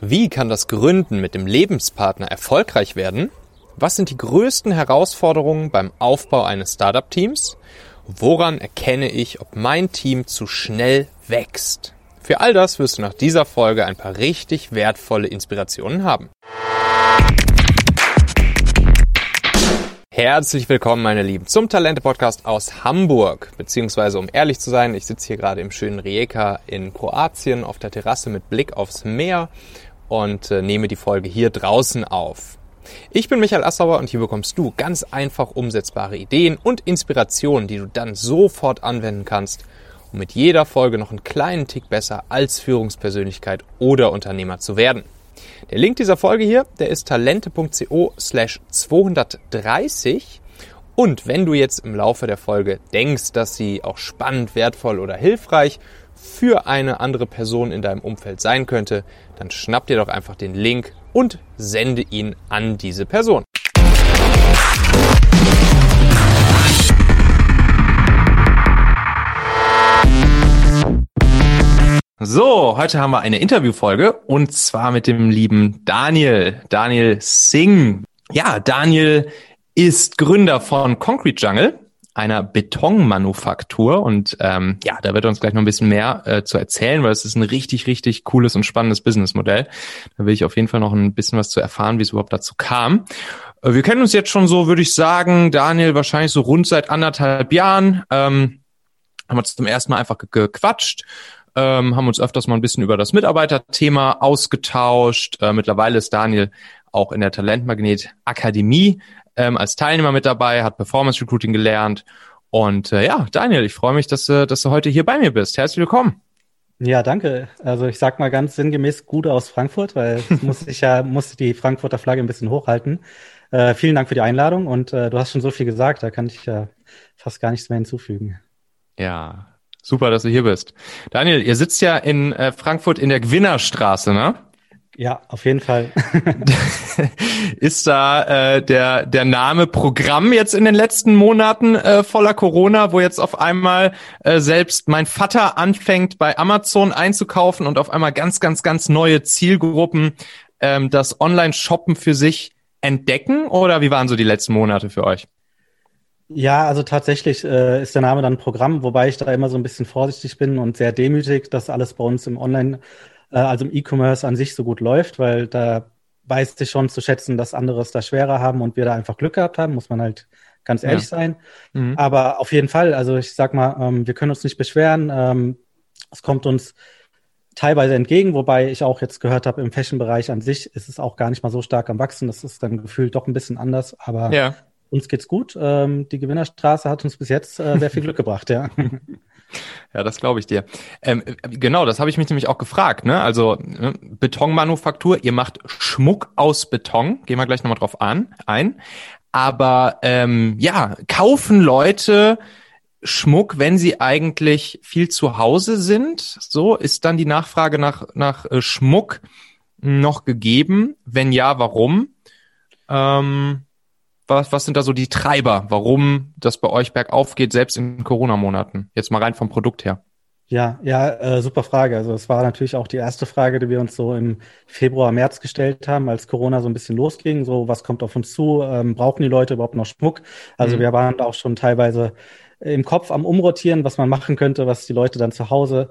Wie kann das Gründen mit dem Lebenspartner erfolgreich werden? Was sind die größten Herausforderungen beim Aufbau eines Startup-Teams? Woran erkenne ich, ob mein Team zu schnell wächst? Für all das wirst du nach dieser Folge ein paar richtig wertvolle Inspirationen haben. Herzlich willkommen, meine Lieben, zum Talente-Podcast aus Hamburg. Beziehungsweise, um ehrlich zu sein, ich sitze hier gerade im schönen Rijeka in Kroatien auf der Terrasse mit Blick aufs Meer und äh, nehme die Folge hier draußen auf. Ich bin Michael Assauer und hier bekommst du ganz einfach umsetzbare Ideen und Inspirationen, die du dann sofort anwenden kannst, um mit jeder Folge noch einen kleinen Tick besser als Führungspersönlichkeit oder Unternehmer zu werden. Der Link dieser Folge hier, der ist talente.co slash 230 und wenn du jetzt im Laufe der Folge denkst, dass sie auch spannend, wertvoll oder hilfreich für eine andere Person in deinem Umfeld sein könnte, dann schnapp dir doch einfach den Link und sende ihn an diese Person. So, heute haben wir eine Interviewfolge und zwar mit dem lieben Daniel, Daniel Singh. Ja, Daniel ist Gründer von Concrete Jungle einer Betonmanufaktur. Und ähm, ja, da wird er uns gleich noch ein bisschen mehr äh, zu erzählen, weil es ist ein richtig, richtig cooles und spannendes Businessmodell. Da will ich auf jeden Fall noch ein bisschen was zu erfahren, wie es überhaupt dazu kam. Äh, wir kennen uns jetzt schon so, würde ich sagen, Daniel, wahrscheinlich so rund seit anderthalb Jahren. Ähm, haben wir zum ersten Mal einfach gequatscht. Ähm, haben uns öfters mal ein bisschen über das Mitarbeiterthema ausgetauscht. Äh, mittlerweile ist Daniel auch in der Talentmagnet Akademie ähm, als Teilnehmer mit dabei, hat Performance Recruiting gelernt. Und äh, ja, Daniel, ich freue mich, dass, äh, dass du heute hier bei mir bist. Herzlich willkommen. Ja, danke. Also ich sag mal ganz sinngemäß Gute aus Frankfurt, weil muss ich ja muss die Frankfurter Flagge ein bisschen hochhalten. Äh, vielen Dank für die Einladung und äh, du hast schon so viel gesagt, da kann ich ja fast gar nichts mehr hinzufügen. Ja, super, dass du hier bist. Daniel, ihr sitzt ja in äh, Frankfurt in der Gewinnerstraße, ne? Ja, auf jeden Fall. ist da äh, der, der Name Programm jetzt in den letzten Monaten äh, voller Corona, wo jetzt auf einmal äh, selbst mein Vater anfängt, bei Amazon einzukaufen und auf einmal ganz, ganz, ganz neue Zielgruppen ähm, das Online-Shoppen für sich entdecken? Oder wie waren so die letzten Monate für euch? Ja, also tatsächlich äh, ist der Name dann Programm, wobei ich da immer so ein bisschen vorsichtig bin und sehr demütig, dass alles bei uns im Online- äh, also im E-Commerce an sich so gut läuft, weil da weiß ich schon zu schätzen, dass andere es da schwerer haben und wir da einfach Glück gehabt haben, muss man halt ganz ehrlich ja. sein. Mhm. Aber auf jeden Fall, also ich sag mal, ähm, wir können uns nicht beschweren. Ähm, es kommt uns teilweise entgegen, wobei ich auch jetzt gehört habe, im Fashion-Bereich an sich ist es auch gar nicht mal so stark am Wachsen. Das ist dann gefühlt doch ein bisschen anders, aber ja. uns geht's gut. Ähm, die Gewinnerstraße hat uns bis jetzt äh, sehr viel Glück gebracht, ja. Ja, das glaube ich dir. Ähm, genau, das habe ich mich nämlich auch gefragt. Ne? Also ne? Betonmanufaktur, ihr macht Schmuck aus Beton, gehen wir gleich nochmal drauf an, ein. Aber ähm, ja, kaufen Leute Schmuck, wenn sie eigentlich viel zu Hause sind? So ist dann die Nachfrage nach, nach äh, Schmuck noch gegeben? Wenn ja, warum? Ähm, was, was sind da so die Treiber, warum das bei euch bergauf geht, selbst in Corona-Monaten? Jetzt mal rein vom Produkt her. Ja, ja, äh, super Frage. Also es war natürlich auch die erste Frage, die wir uns so im Februar, März gestellt haben, als Corona so ein bisschen losging. So, was kommt auf uns zu? Ähm, brauchen die Leute überhaupt noch Schmuck? Also mhm. wir waren auch schon teilweise im Kopf am Umrotieren, was man machen könnte, was die Leute dann zu Hause,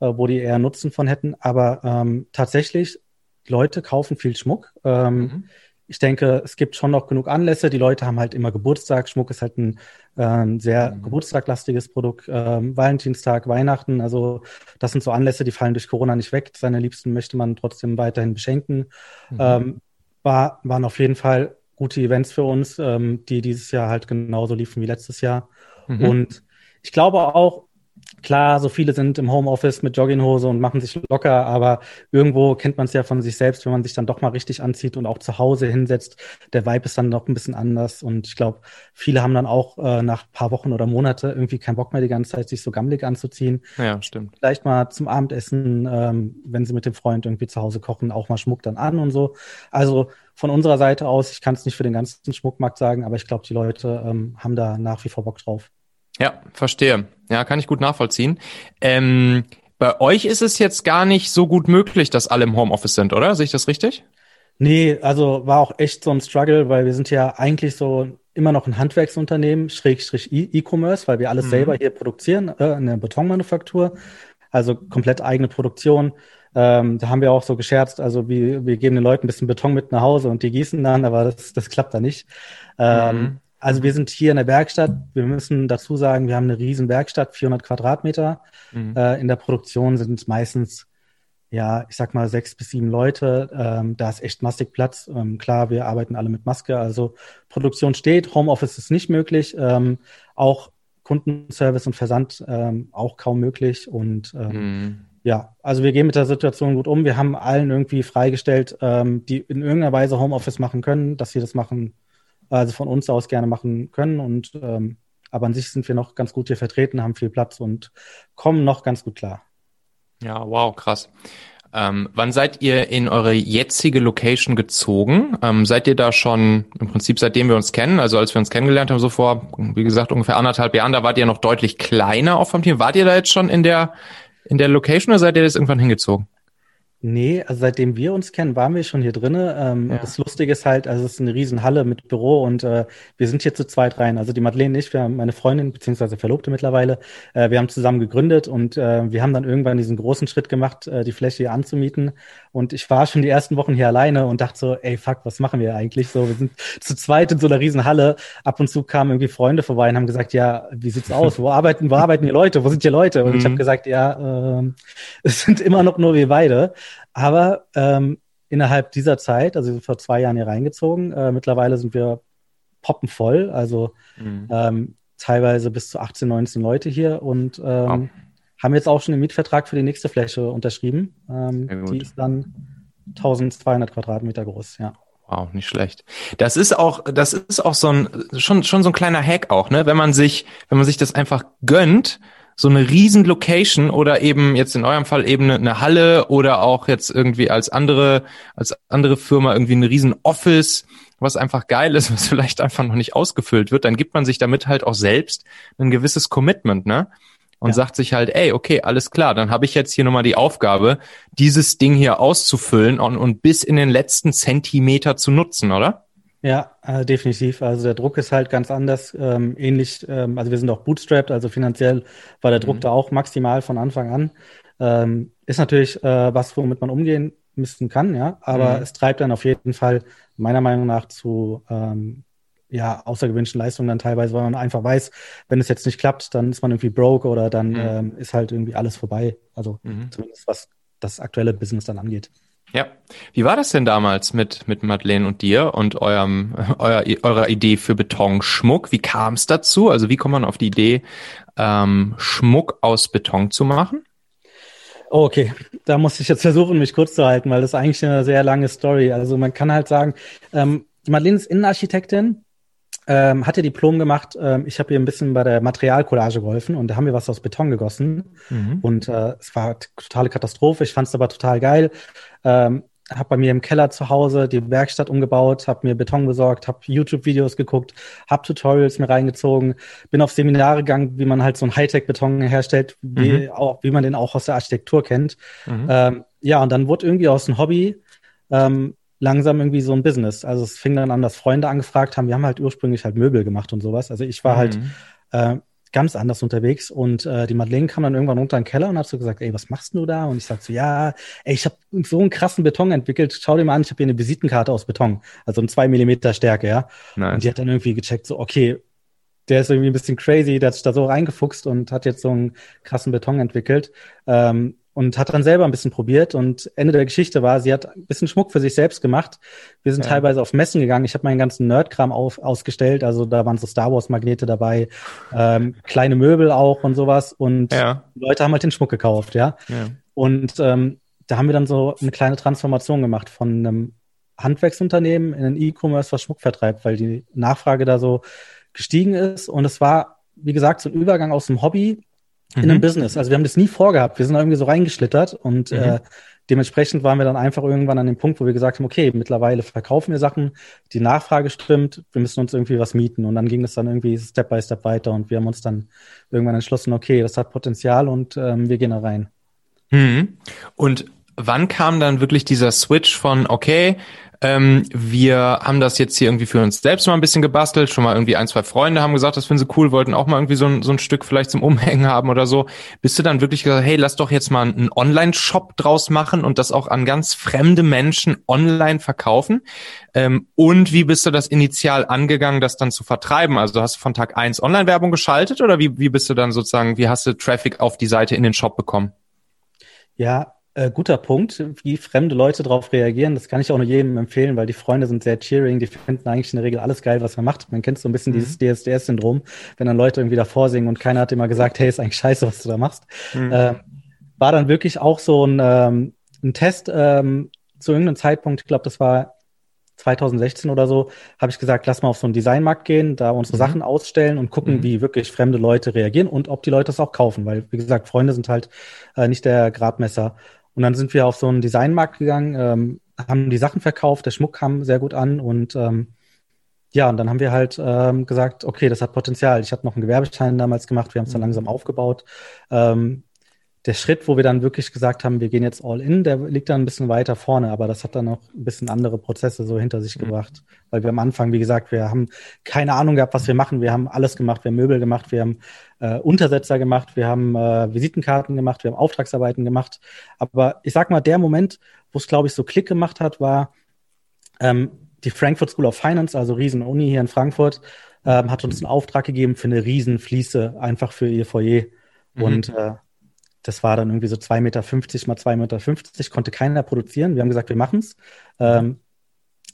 äh, wo die eher Nutzen von hätten. Aber ähm, tatsächlich, Leute kaufen viel Schmuck. Ähm, mhm ich denke, es gibt schon noch genug Anlässe. Die Leute haben halt immer Geburtstag. Schmuck ist halt ein äh, sehr mhm. geburtstaglastiges Produkt. Ähm, Valentinstag, Weihnachten. Also das sind so Anlässe, die fallen durch Corona nicht weg. Seine Liebsten möchte man trotzdem weiterhin beschenken. Mhm. Ähm, war, waren auf jeden Fall gute Events für uns, ähm, die dieses Jahr halt genauso liefen wie letztes Jahr. Mhm. Und ich glaube auch, Klar, so viele sind im Homeoffice mit Jogginghose und machen sich locker, aber irgendwo kennt man es ja von sich selbst, wenn man sich dann doch mal richtig anzieht und auch zu Hause hinsetzt. Der Vibe ist dann doch ein bisschen anders und ich glaube, viele haben dann auch äh, nach paar Wochen oder Monate irgendwie keinen Bock mehr die ganze Zeit, sich so gammelig anzuziehen. Ja, stimmt. Vielleicht mal zum Abendessen, ähm, wenn sie mit dem Freund irgendwie zu Hause kochen, auch mal Schmuck dann an und so. Also von unserer Seite aus, ich kann es nicht für den ganzen Schmuckmarkt sagen, aber ich glaube, die Leute ähm, haben da nach wie vor Bock drauf. Ja, verstehe. Ja, kann ich gut nachvollziehen. Ähm, bei euch ist es jetzt gar nicht so gut möglich, dass alle im Homeoffice sind, oder? Sehe ich das richtig? Nee, also war auch echt so ein Struggle, weil wir sind ja eigentlich so immer noch ein Handwerksunternehmen, Schrägstrich E-Commerce, weil wir alles mhm. selber hier produzieren, äh, in der Betonmanufaktur, also komplett eigene Produktion. Ähm, da haben wir auch so gescherzt, also wir, wir geben den Leuten ein bisschen Beton mit nach Hause und die gießen dann, aber das, das klappt da nicht. Ähm, mhm. Also wir sind hier in der Werkstatt. Wir müssen dazu sagen, wir haben eine riesen Werkstatt, 400 Quadratmeter. Mhm. Äh, in der Produktion sind es meistens ja, ich sag mal sechs bis sieben Leute. Ähm, da ist echt massig Platz. Ähm, klar, wir arbeiten alle mit Maske. Also Produktion steht, Homeoffice ist nicht möglich. Ähm, auch Kundenservice und Versand ähm, auch kaum möglich. Und ähm, mhm. ja, also wir gehen mit der Situation gut um. Wir haben allen irgendwie freigestellt, ähm, die in irgendeiner Weise Homeoffice machen können, dass sie das machen, also von uns aus gerne machen können. Und ähm, aber an sich sind wir noch ganz gut hier vertreten, haben viel Platz und kommen noch ganz gut klar. Ja, wow, krass. Ähm, wann seid ihr in eure jetzige Location gezogen? Ähm, seid ihr da schon im Prinzip seitdem wir uns kennen, also als wir uns kennengelernt haben, so vor, wie gesagt, ungefähr anderthalb Jahren, da wart ihr noch deutlich kleiner auch vom Team. Wart ihr da jetzt schon in der, in der Location oder seid ihr jetzt irgendwann hingezogen? Nee, also seitdem wir uns kennen, waren wir schon hier drinnen. Ähm, ja. Das Lustige ist halt, also es ist eine Riesenhalle mit Büro und äh, wir sind hier zu zweit rein. Also die Madeleine nicht, wir haben meine Freundin beziehungsweise Verlobte mittlerweile. Äh, wir haben zusammen gegründet und äh, wir haben dann irgendwann diesen großen Schritt gemacht, äh, die Fläche hier anzumieten. Und ich war schon die ersten Wochen hier alleine und dachte so, ey fuck, was machen wir eigentlich? So, wir sind zu zweit in so einer Riesenhalle. Ab und zu kamen irgendwie Freunde vorbei und haben gesagt, ja, wie sieht's aus? Wo arbeiten, wo arbeiten die Leute? Wo sind die Leute? Und mhm. ich habe gesagt, ja, äh, es sind immer noch nur wir beide. Aber ähm, innerhalb dieser Zeit, also vor zwei Jahren hier reingezogen, äh, mittlerweile sind wir poppenvoll, also mhm. ähm, teilweise bis zu 18, 19 Leute hier und ähm, oh. Haben jetzt auch schon den Mietvertrag für die nächste Fläche unterschrieben. Ähm, die ist dann 1200 Quadratmeter groß, ja. Wow, nicht schlecht. Das ist auch, das ist auch so ein, schon, schon so ein kleiner Hack auch, ne? Wenn man sich, wenn man sich das einfach gönnt, so eine riesen Location oder eben jetzt in eurem Fall eben eine, Halle oder auch jetzt irgendwie als andere, als andere Firma irgendwie eine riesen Office, was einfach geil ist, was vielleicht einfach noch nicht ausgefüllt wird, dann gibt man sich damit halt auch selbst ein gewisses Commitment, ne? Und ja. sagt sich halt, ey, okay, alles klar, dann habe ich jetzt hier nochmal die Aufgabe, dieses Ding hier auszufüllen und, und bis in den letzten Zentimeter zu nutzen, oder? Ja, äh, definitiv. Also der Druck ist halt ganz anders. Ähm, ähnlich, ähm, also wir sind auch bootstrapped, also finanziell war der Druck mhm. da auch maximal von Anfang an. Ähm, ist natürlich äh, was, womit man umgehen müssen kann, ja, aber mhm. es treibt dann auf jeden Fall meiner Meinung nach zu ähm, ja, außergewöhnlichen Leistungen dann teilweise, weil man einfach weiß, wenn es jetzt nicht klappt, dann ist man irgendwie broke oder dann mhm. ähm, ist halt irgendwie alles vorbei. Also mhm. zumindest was das aktuelle Business dann angeht. Ja. Wie war das denn damals mit, mit Madeleine und dir und eurem, euer, eurer Idee für Betonschmuck? Wie kam es dazu? Also wie kommt man auf die Idee, ähm, Schmuck aus Beton zu machen? Oh, okay, da muss ich jetzt versuchen, mich kurz zu halten, weil das ist eigentlich eine sehr lange Story. Also man kann halt sagen, ähm, Madeleine ist Innenarchitektin, ähm, hat ihr Diplom gemacht. Ähm, ich habe ihr ein bisschen bei der Materialcollage geholfen und da haben wir was aus Beton gegossen. Mhm. Und äh, es war totale Katastrophe. Ich fand es aber total geil. Ähm, habe bei mir im Keller zu Hause die Werkstatt umgebaut, habe mir Beton besorgt, habe YouTube-Videos geguckt, habe Tutorials mir reingezogen, bin auf Seminare gegangen, wie man halt so einen Hightech-Beton herstellt, wie, mhm. auch, wie man den auch aus der Architektur kennt. Mhm. Ähm, ja, und dann wurde irgendwie aus einem Hobby ähm, langsam irgendwie so ein Business. Also es fing dann an, dass Freunde angefragt haben. Wir haben halt ursprünglich halt Möbel gemacht und sowas. Also ich war halt, mhm. halt äh, ganz anders unterwegs und äh, die Madeleine kam dann irgendwann runter in den Keller und hat so gesagt, ey, was machst du da? Und ich sag so, ja, ey, ich habe so einen krassen Beton entwickelt. Schau dir mal an, ich habe hier eine Visitenkarte aus Beton, also ein zwei Millimeter Stärke, ja. Nice. Und die hat dann irgendwie gecheckt, so, okay, der ist irgendwie ein bisschen crazy, der hat sich da so reingefuchst und hat jetzt so einen krassen Beton entwickelt. Ähm, und hat dann selber ein bisschen probiert. Und Ende der Geschichte war, sie hat ein bisschen Schmuck für sich selbst gemacht. Wir sind ja. teilweise auf Messen gegangen. Ich habe meinen ganzen Nerdkram auf, ausgestellt. Also da waren so Star Wars Magnete dabei, ähm, kleine Möbel auch und sowas. Und ja. die Leute haben halt den Schmuck gekauft, ja. ja. Und ähm, da haben wir dann so eine kleine Transformation gemacht von einem Handwerksunternehmen in ein E-Commerce, was Schmuck vertreibt, weil die Nachfrage da so gestiegen ist. Und es war, wie gesagt, so ein Übergang aus dem Hobby in einem mhm. Business. Also wir haben das nie vorgehabt. Wir sind da irgendwie so reingeschlittert und mhm. äh, dementsprechend waren wir dann einfach irgendwann an dem Punkt, wo wir gesagt haben, okay, mittlerweile verkaufen wir Sachen, die Nachfrage stimmt, wir müssen uns irgendwie was mieten. Und dann ging es dann irgendwie Step by Step weiter und wir haben uns dann irgendwann entschlossen, okay, das hat Potenzial und ähm, wir gehen da rein. Mhm. Und wann kam dann wirklich dieser Switch von, okay, ähm, wir haben das jetzt hier irgendwie für uns selbst mal ein bisschen gebastelt. Schon mal irgendwie ein, zwei Freunde haben gesagt, das finden sie cool, wollten auch mal irgendwie so ein, so ein Stück vielleicht zum Umhängen haben oder so. Bist du dann wirklich gesagt, hey, lass doch jetzt mal einen Online-Shop draus machen und das auch an ganz fremde Menschen online verkaufen? Ähm, und wie bist du das initial angegangen, das dann zu vertreiben? Also hast du von Tag eins Online-Werbung geschaltet oder wie, wie bist du dann sozusagen, wie hast du Traffic auf die Seite in den Shop bekommen? Ja, äh, guter Punkt, wie fremde Leute darauf reagieren. Das kann ich auch nur jedem empfehlen, weil die Freunde sind sehr cheering. Die finden eigentlich in der Regel alles geil, was man macht. Man kennt so ein bisschen mhm. dieses DSDS-Syndrom, wenn dann Leute irgendwie davor singen und keiner hat immer gesagt, hey, ist eigentlich scheiße, was du da machst. Mhm. Äh, war dann wirklich auch so ein, ähm, ein Test ähm, zu irgendeinem Zeitpunkt, ich glaube, das war 2016 oder so, habe ich gesagt, lass mal auf so einen Designmarkt gehen, da unsere mhm. Sachen ausstellen und gucken, mhm. wie wirklich fremde Leute reagieren und ob die Leute das auch kaufen, weil, wie gesagt, Freunde sind halt äh, nicht der Gradmesser. Und dann sind wir auf so einen Designmarkt gegangen, ähm, haben die Sachen verkauft, der Schmuck kam sehr gut an und ähm, ja, und dann haben wir halt ähm, gesagt, okay, das hat Potenzial. Ich habe noch einen Gewerbeschein damals gemacht, wir haben es dann mhm. langsam aufgebaut. Ähm, der Schritt, wo wir dann wirklich gesagt haben, wir gehen jetzt all in, der liegt dann ein bisschen weiter vorne, aber das hat dann noch ein bisschen andere Prozesse so hinter sich mhm. gebracht. Weil wir am Anfang, wie gesagt, wir haben keine Ahnung gehabt, was wir machen. Wir haben alles gemacht, wir haben Möbel gemacht, wir haben äh, Untersetzer gemacht, wir haben äh, Visitenkarten gemacht, wir haben Auftragsarbeiten gemacht. Aber ich sag mal, der Moment, wo es, glaube ich, so Klick gemacht hat, war ähm, die Frankfurt School of Finance, also Riesen-Uni hier in Frankfurt, ähm, hat uns einen Auftrag gegeben für eine Riesenfliese, einfach für ihr Foyer. Mhm. Und äh, das war dann irgendwie so 2,50 Meter mal 2,50 Meter, konnte keiner produzieren. Wir haben gesagt, wir machen's. Ähm,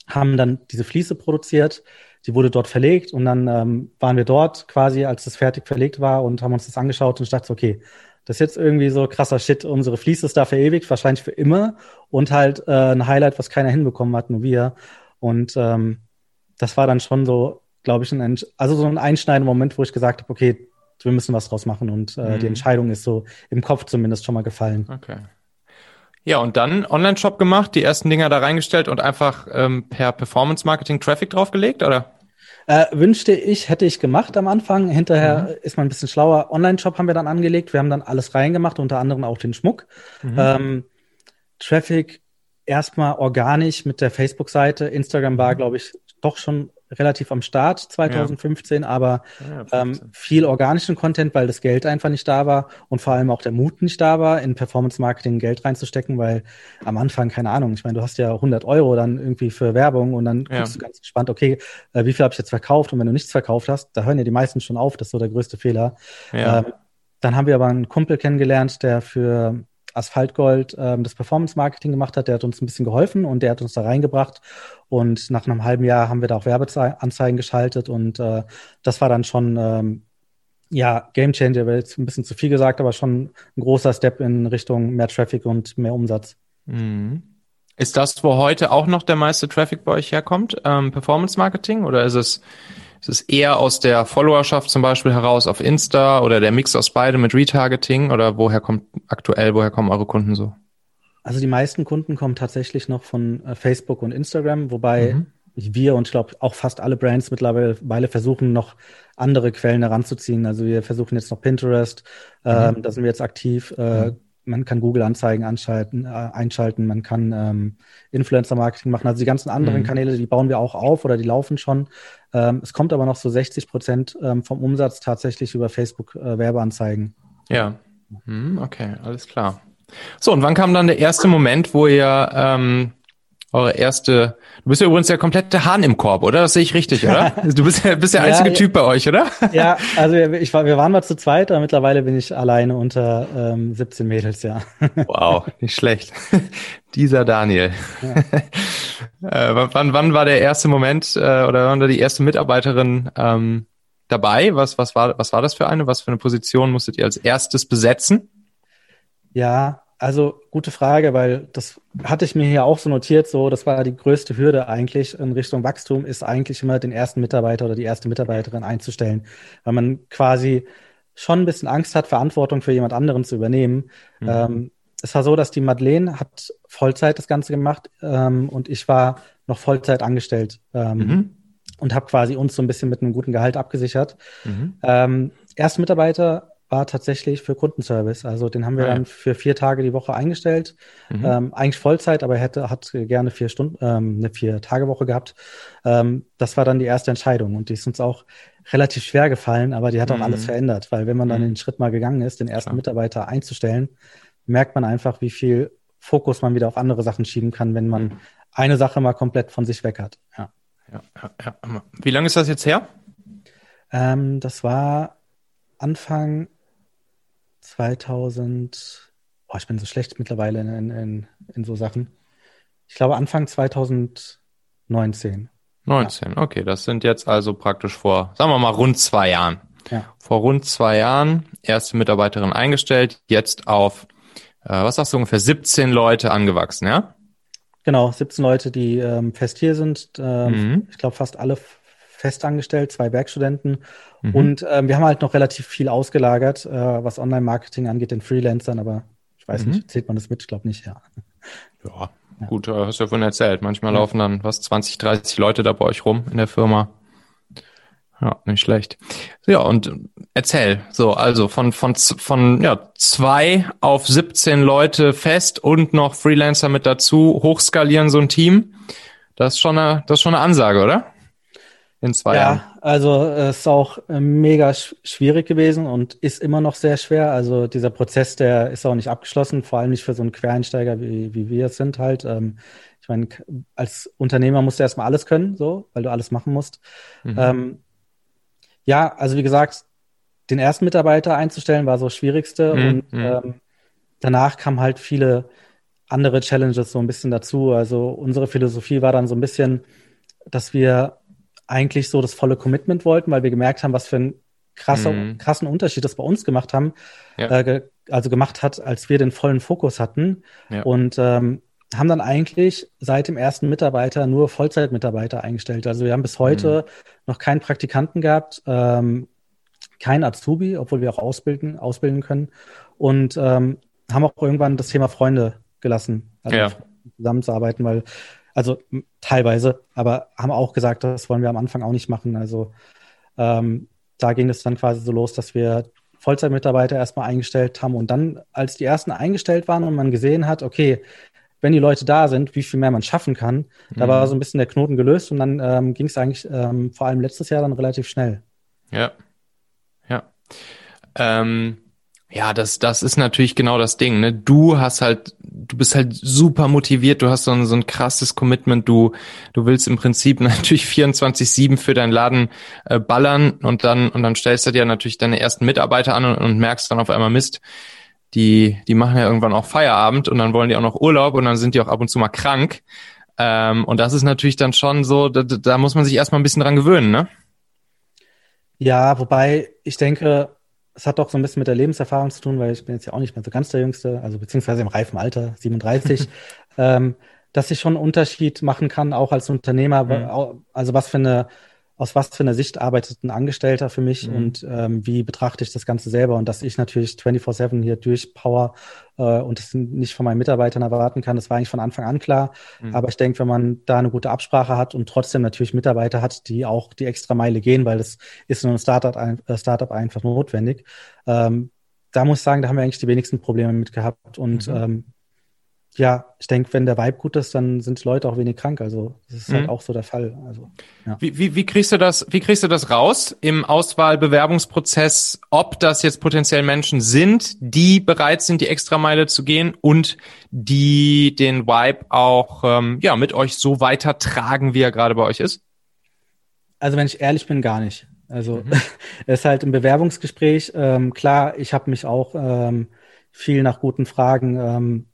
haben dann diese Fliese produziert, die wurde dort verlegt und dann ähm, waren wir dort quasi, als das fertig verlegt war und haben uns das angeschaut und ich dachte, okay, das ist jetzt irgendwie so krasser Shit. Unsere Fliese ist da verewigt, wahrscheinlich für immer und halt äh, ein Highlight, was keiner hinbekommen hat, nur wir. Und ähm, das war dann schon so, glaube ich, ein, also so ein einschneidender Moment, wo ich gesagt habe, okay, wir müssen was draus machen und äh, mhm. die Entscheidung ist so im Kopf zumindest schon mal gefallen. Okay. Ja, und dann Online-Shop gemacht, die ersten Dinger da reingestellt und einfach ähm, per Performance-Marketing Traffic draufgelegt, oder? Äh, wünschte ich, hätte ich gemacht am Anfang. Hinterher mhm. ist man ein bisschen schlauer. Online-Shop haben wir dann angelegt. Wir haben dann alles reingemacht, unter anderem auch den Schmuck. Mhm. Ähm, Traffic erstmal organisch mit der Facebook-Seite. Instagram war, mhm. glaube ich, doch schon relativ am Start 2015, ja. aber ja, ähm, viel organischen Content, weil das Geld einfach nicht da war und vor allem auch der Mut nicht da war, in Performance Marketing Geld reinzustecken, weil am Anfang, keine Ahnung, ich meine, du hast ja 100 Euro dann irgendwie für Werbung und dann ja. guckst du ganz gespannt, okay, äh, wie viel habe ich jetzt verkauft und wenn du nichts verkauft hast, da hören ja die meisten schon auf, das ist so der größte Fehler. Ähm, dann haben wir aber einen Kumpel kennengelernt, der für Asphaltgold ähm, das Performance Marketing gemacht hat. Der hat uns ein bisschen geholfen und der hat uns da reingebracht. Und nach einem halben Jahr haben wir da auch Werbeanzeigen geschaltet und äh, das war dann schon ähm, ja Game Changer, wäre jetzt ein bisschen zu viel gesagt, aber schon ein großer Step in Richtung mehr Traffic und mehr Umsatz. Mhm. Ist das, wo heute auch noch der meiste Traffic bei euch herkommt, ähm, Performance Marketing, oder ist es ist es eher aus der Followerschaft zum Beispiel heraus auf Insta oder der Mix aus beidem mit Retargeting oder woher kommt aktuell, woher kommen eure Kunden so? Also die meisten Kunden kommen tatsächlich noch von äh, Facebook und Instagram, wobei mhm. wir und ich glaube auch fast alle Brands mittlerweile versuchen noch andere Quellen heranzuziehen. Also wir versuchen jetzt noch Pinterest, mhm. ähm, da sind wir jetzt aktiv. Äh, mhm man kann Google-Anzeigen anschalten, äh, einschalten, man kann ähm, Influencer-Marketing machen. Also die ganzen anderen mhm. Kanäle, die bauen wir auch auf oder die laufen schon. Ähm, es kommt aber noch so 60 Prozent ähm, vom Umsatz tatsächlich über Facebook-Werbeanzeigen. Äh, ja, mhm, okay, alles klar. So, und wann kam dann der erste Moment, wo ihr ähm, eure erste. Du bist ja übrigens der komplette Hahn im Korb, oder? Das sehe ich richtig, oder? Du bist, bist der einzige ja, Typ bei euch, oder? Ja, also ich war, wir waren mal zu zweit, aber mittlerweile bin ich alleine unter ähm, 17 Mädels, ja. Wow, nicht schlecht. Dieser Daniel. Ja. äh, wann, wann war der erste Moment äh, oder wann war die erste Mitarbeiterin ähm, dabei? Was, was, war, was war das für eine? Was für eine Position musstet ihr als erstes besetzen? Ja, also gute Frage, weil das hatte ich mir hier auch so notiert, so das war die größte Hürde eigentlich in Richtung Wachstum, ist eigentlich immer den ersten Mitarbeiter oder die erste Mitarbeiterin einzustellen, weil man quasi schon ein bisschen Angst hat, Verantwortung für jemand anderen zu übernehmen. Mhm. Ähm, es war so, dass die Madeleine hat Vollzeit das Ganze gemacht ähm, und ich war noch Vollzeit angestellt ähm, mhm. und habe quasi uns so ein bisschen mit einem guten Gehalt abgesichert. Mhm. Ähm, erste Mitarbeiter war tatsächlich für Kundenservice. Also den haben wir ah, ja. dann für vier Tage die Woche eingestellt. Mhm. Ähm, eigentlich Vollzeit, aber er hätte, hat gerne vier Stunden, ähm, eine vier Tage Woche gehabt. Ähm, das war dann die erste Entscheidung und die ist uns auch relativ schwer gefallen, aber die hat auch mhm. alles verändert, weil wenn man dann mhm. den Schritt mal gegangen ist, den ersten Klar. Mitarbeiter einzustellen, merkt man einfach, wie viel Fokus man wieder auf andere Sachen schieben kann, wenn man mhm. eine Sache mal komplett von sich weg hat. Ja. Ja, ja, ja. Wie lange ist das jetzt her? Ähm, das war Anfang 2000. Boah, ich bin so schlecht mittlerweile in, in, in so Sachen. Ich glaube Anfang 2019. 19, ja. okay, das sind jetzt also praktisch vor, sagen wir mal, rund zwei Jahren. Ja. Vor rund zwei Jahren erste Mitarbeiterin eingestellt, jetzt auf, äh, was sagst du, ungefähr 17 Leute angewachsen, ja? Genau, 17 Leute, die ähm, fest hier sind. Ähm, mhm. Ich glaube, fast alle fest angestellt, zwei Werkstudenten. Mhm. Und ähm, wir haben halt noch relativ viel ausgelagert, äh, was Online-Marketing angeht, den Freelancern, aber ich weiß mhm. nicht, zählt man das mit? Ich glaube nicht, ja. Ja, ja. gut, äh, hast du ja vorhin erzählt. Manchmal ja. laufen dann was 20, 30 Leute da bei euch rum in der Firma. Ja, nicht schlecht. Ja, und erzähl, so, also von, von, von, ja, zwei auf 17 Leute fest und noch Freelancer mit dazu, hochskalieren so ein Team. Das ist schon eine, das ist schon eine Ansage, oder? In zwei ja, Jahren. Ja, also es ist auch äh, mega schwierig gewesen und ist immer noch sehr schwer. Also dieser Prozess, der ist auch nicht abgeschlossen, vor allem nicht für so einen Quereinsteiger, wie, wie wir es sind halt. Ähm, ich meine, als Unternehmer musst du erstmal alles können, so, weil du alles machen musst. Mhm. Ähm, ja, also wie gesagt, den ersten Mitarbeiter einzustellen war so das Schwierigste mhm. und mhm. ähm, danach kamen halt viele andere Challenges so ein bisschen dazu. Also unsere Philosophie war dann so ein bisschen, dass wir eigentlich so das volle Commitment wollten, weil wir gemerkt haben, was für einen krasser, mhm. krassen Unterschied das bei uns gemacht haben, ja. äh, also gemacht hat, als wir den vollen Fokus hatten. Ja. Und ähm, haben dann eigentlich seit dem ersten Mitarbeiter nur Vollzeitmitarbeiter eingestellt. Also wir haben bis heute mhm. noch keinen Praktikanten gehabt, ähm, kein Azubi, obwohl wir auch ausbilden, ausbilden können. Und ähm, haben auch irgendwann das Thema Freunde gelassen, also ja. zusammenzuarbeiten, weil, also teilweise, aber haben auch gesagt, das wollen wir am Anfang auch nicht machen. Also ähm, da ging es dann quasi so los, dass wir Vollzeitmitarbeiter erstmal eingestellt haben und dann, als die ersten eingestellt waren und man gesehen hat, okay, wenn die Leute da sind, wie viel mehr man schaffen kann. Da mhm. war so ein bisschen der Knoten gelöst und dann ähm, ging es eigentlich ähm, vor allem letztes Jahr dann relativ schnell. Ja. Ja. Ähm, ja, das, das ist natürlich genau das Ding. Ne? Du hast halt, du bist halt super motiviert, du hast so ein, so ein krasses Commitment, du, du willst im Prinzip natürlich 24-7 für deinen Laden äh, ballern und dann, und dann stellst du dir natürlich deine ersten Mitarbeiter an und, und merkst dann auf einmal Mist, die, die machen ja irgendwann auch Feierabend und dann wollen die auch noch Urlaub und dann sind die auch ab und zu mal krank. Ähm, und das ist natürlich dann schon so, da, da muss man sich erstmal ein bisschen dran gewöhnen, ne? Ja, wobei ich denke, es hat doch so ein bisschen mit der Lebenserfahrung zu tun, weil ich bin jetzt ja auch nicht mehr so ganz der Jüngste, also beziehungsweise im reifen Alter, 37, ähm, dass ich schon einen Unterschied machen kann, auch als Unternehmer, mhm. also was für eine aus was für einer Sicht arbeitet ein Angestellter für mich mhm. und ähm, wie betrachte ich das Ganze selber und dass ich natürlich 24-7 hier durchpower äh, und das nicht von meinen Mitarbeitern erwarten kann, das war eigentlich von Anfang an klar. Mhm. Aber ich denke, wenn man da eine gute Absprache hat und trotzdem natürlich Mitarbeiter hat, die auch die extra Meile gehen, weil das ist in einem Startup, ein, äh, Startup einfach notwendig, ähm, da muss ich sagen, da haben wir eigentlich die wenigsten Probleme mit gehabt und mhm. ähm, ja, ich denke, wenn der Vibe gut ist, dann sind die Leute auch wenig krank. Also das ist halt mhm. halt auch so der Fall. Also, ja. wie, wie, wie kriegst du das, wie kriegst du das raus im Auswahlbewerbungsprozess, ob das jetzt potenziell Menschen sind, die bereit sind, die Extrameile zu gehen und die den Vibe auch ähm, ja, mit euch so weitertragen, wie er gerade bei euch ist? Also wenn ich ehrlich bin, gar nicht. Also mhm. es ist halt im Bewerbungsgespräch, ähm, klar, ich habe mich auch ähm, viel nach guten Fragen ähm,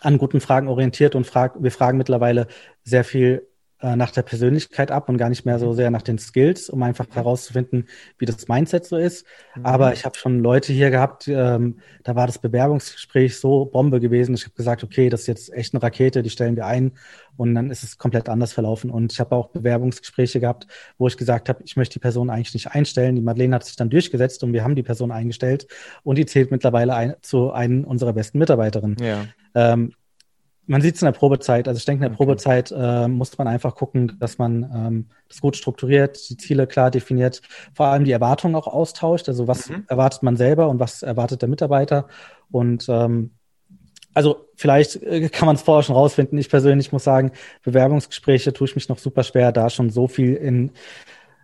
an guten Fragen orientiert und frag, wir fragen mittlerweile sehr viel äh, nach der Persönlichkeit ab und gar nicht mehr so sehr nach den Skills, um einfach herauszufinden, wie das Mindset so ist. Mhm. Aber ich habe schon Leute hier gehabt, ähm, da war das Bewerbungsgespräch so Bombe gewesen. Ich habe gesagt, okay, das ist jetzt echt eine Rakete, die stellen wir ein und dann ist es komplett anders verlaufen. Und ich habe auch Bewerbungsgespräche gehabt, wo ich gesagt habe, ich möchte die Person eigentlich nicht einstellen. Die Madeleine hat sich dann durchgesetzt und wir haben die Person eingestellt und die zählt mittlerweile ein, zu einem unserer besten Mitarbeiterinnen. Ja. Ähm, man sieht es in der Probezeit. Also ich denke, in der. Probezeit äh, muss man einfach gucken, dass man ähm, das gut strukturiert, die Ziele klar definiert, vor allem die Erwartungen auch austauscht. Also was mhm. erwartet man selber und was erwartet der Mitarbeiter. Und ähm, also vielleicht äh, kann man es vorher schon rausfinden. Ich persönlich muss sagen, Bewerbungsgespräche tue ich mich noch super schwer, da schon so viel in,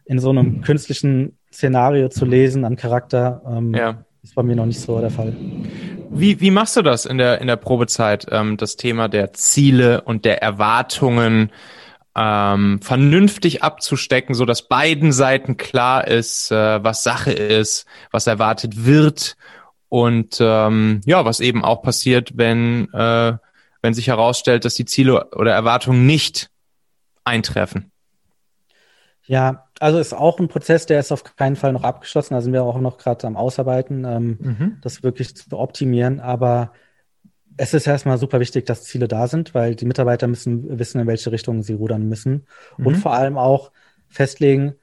in so einem künstlichen Szenario zu lesen an Charakter. Ähm, ja. Ist bei mir noch nicht so der Fall. Wie, wie machst du das in der, in der Probezeit, ähm, das Thema der Ziele und der Erwartungen ähm, vernünftig abzustecken, so dass beiden Seiten klar ist, äh, was Sache ist, was erwartet wird und ähm, ja, was eben auch passiert, wenn, äh, wenn sich herausstellt, dass die Ziele oder Erwartungen nicht eintreffen. Ja, also ist auch ein Prozess, der ist auf keinen Fall noch abgeschlossen. Da sind wir auch noch gerade am Ausarbeiten, ähm, mhm. das wirklich zu optimieren. Aber es ist erstmal super wichtig, dass Ziele da sind, weil die Mitarbeiter müssen wissen, in welche Richtung sie rudern müssen. Mhm. Und vor allem auch festlegen,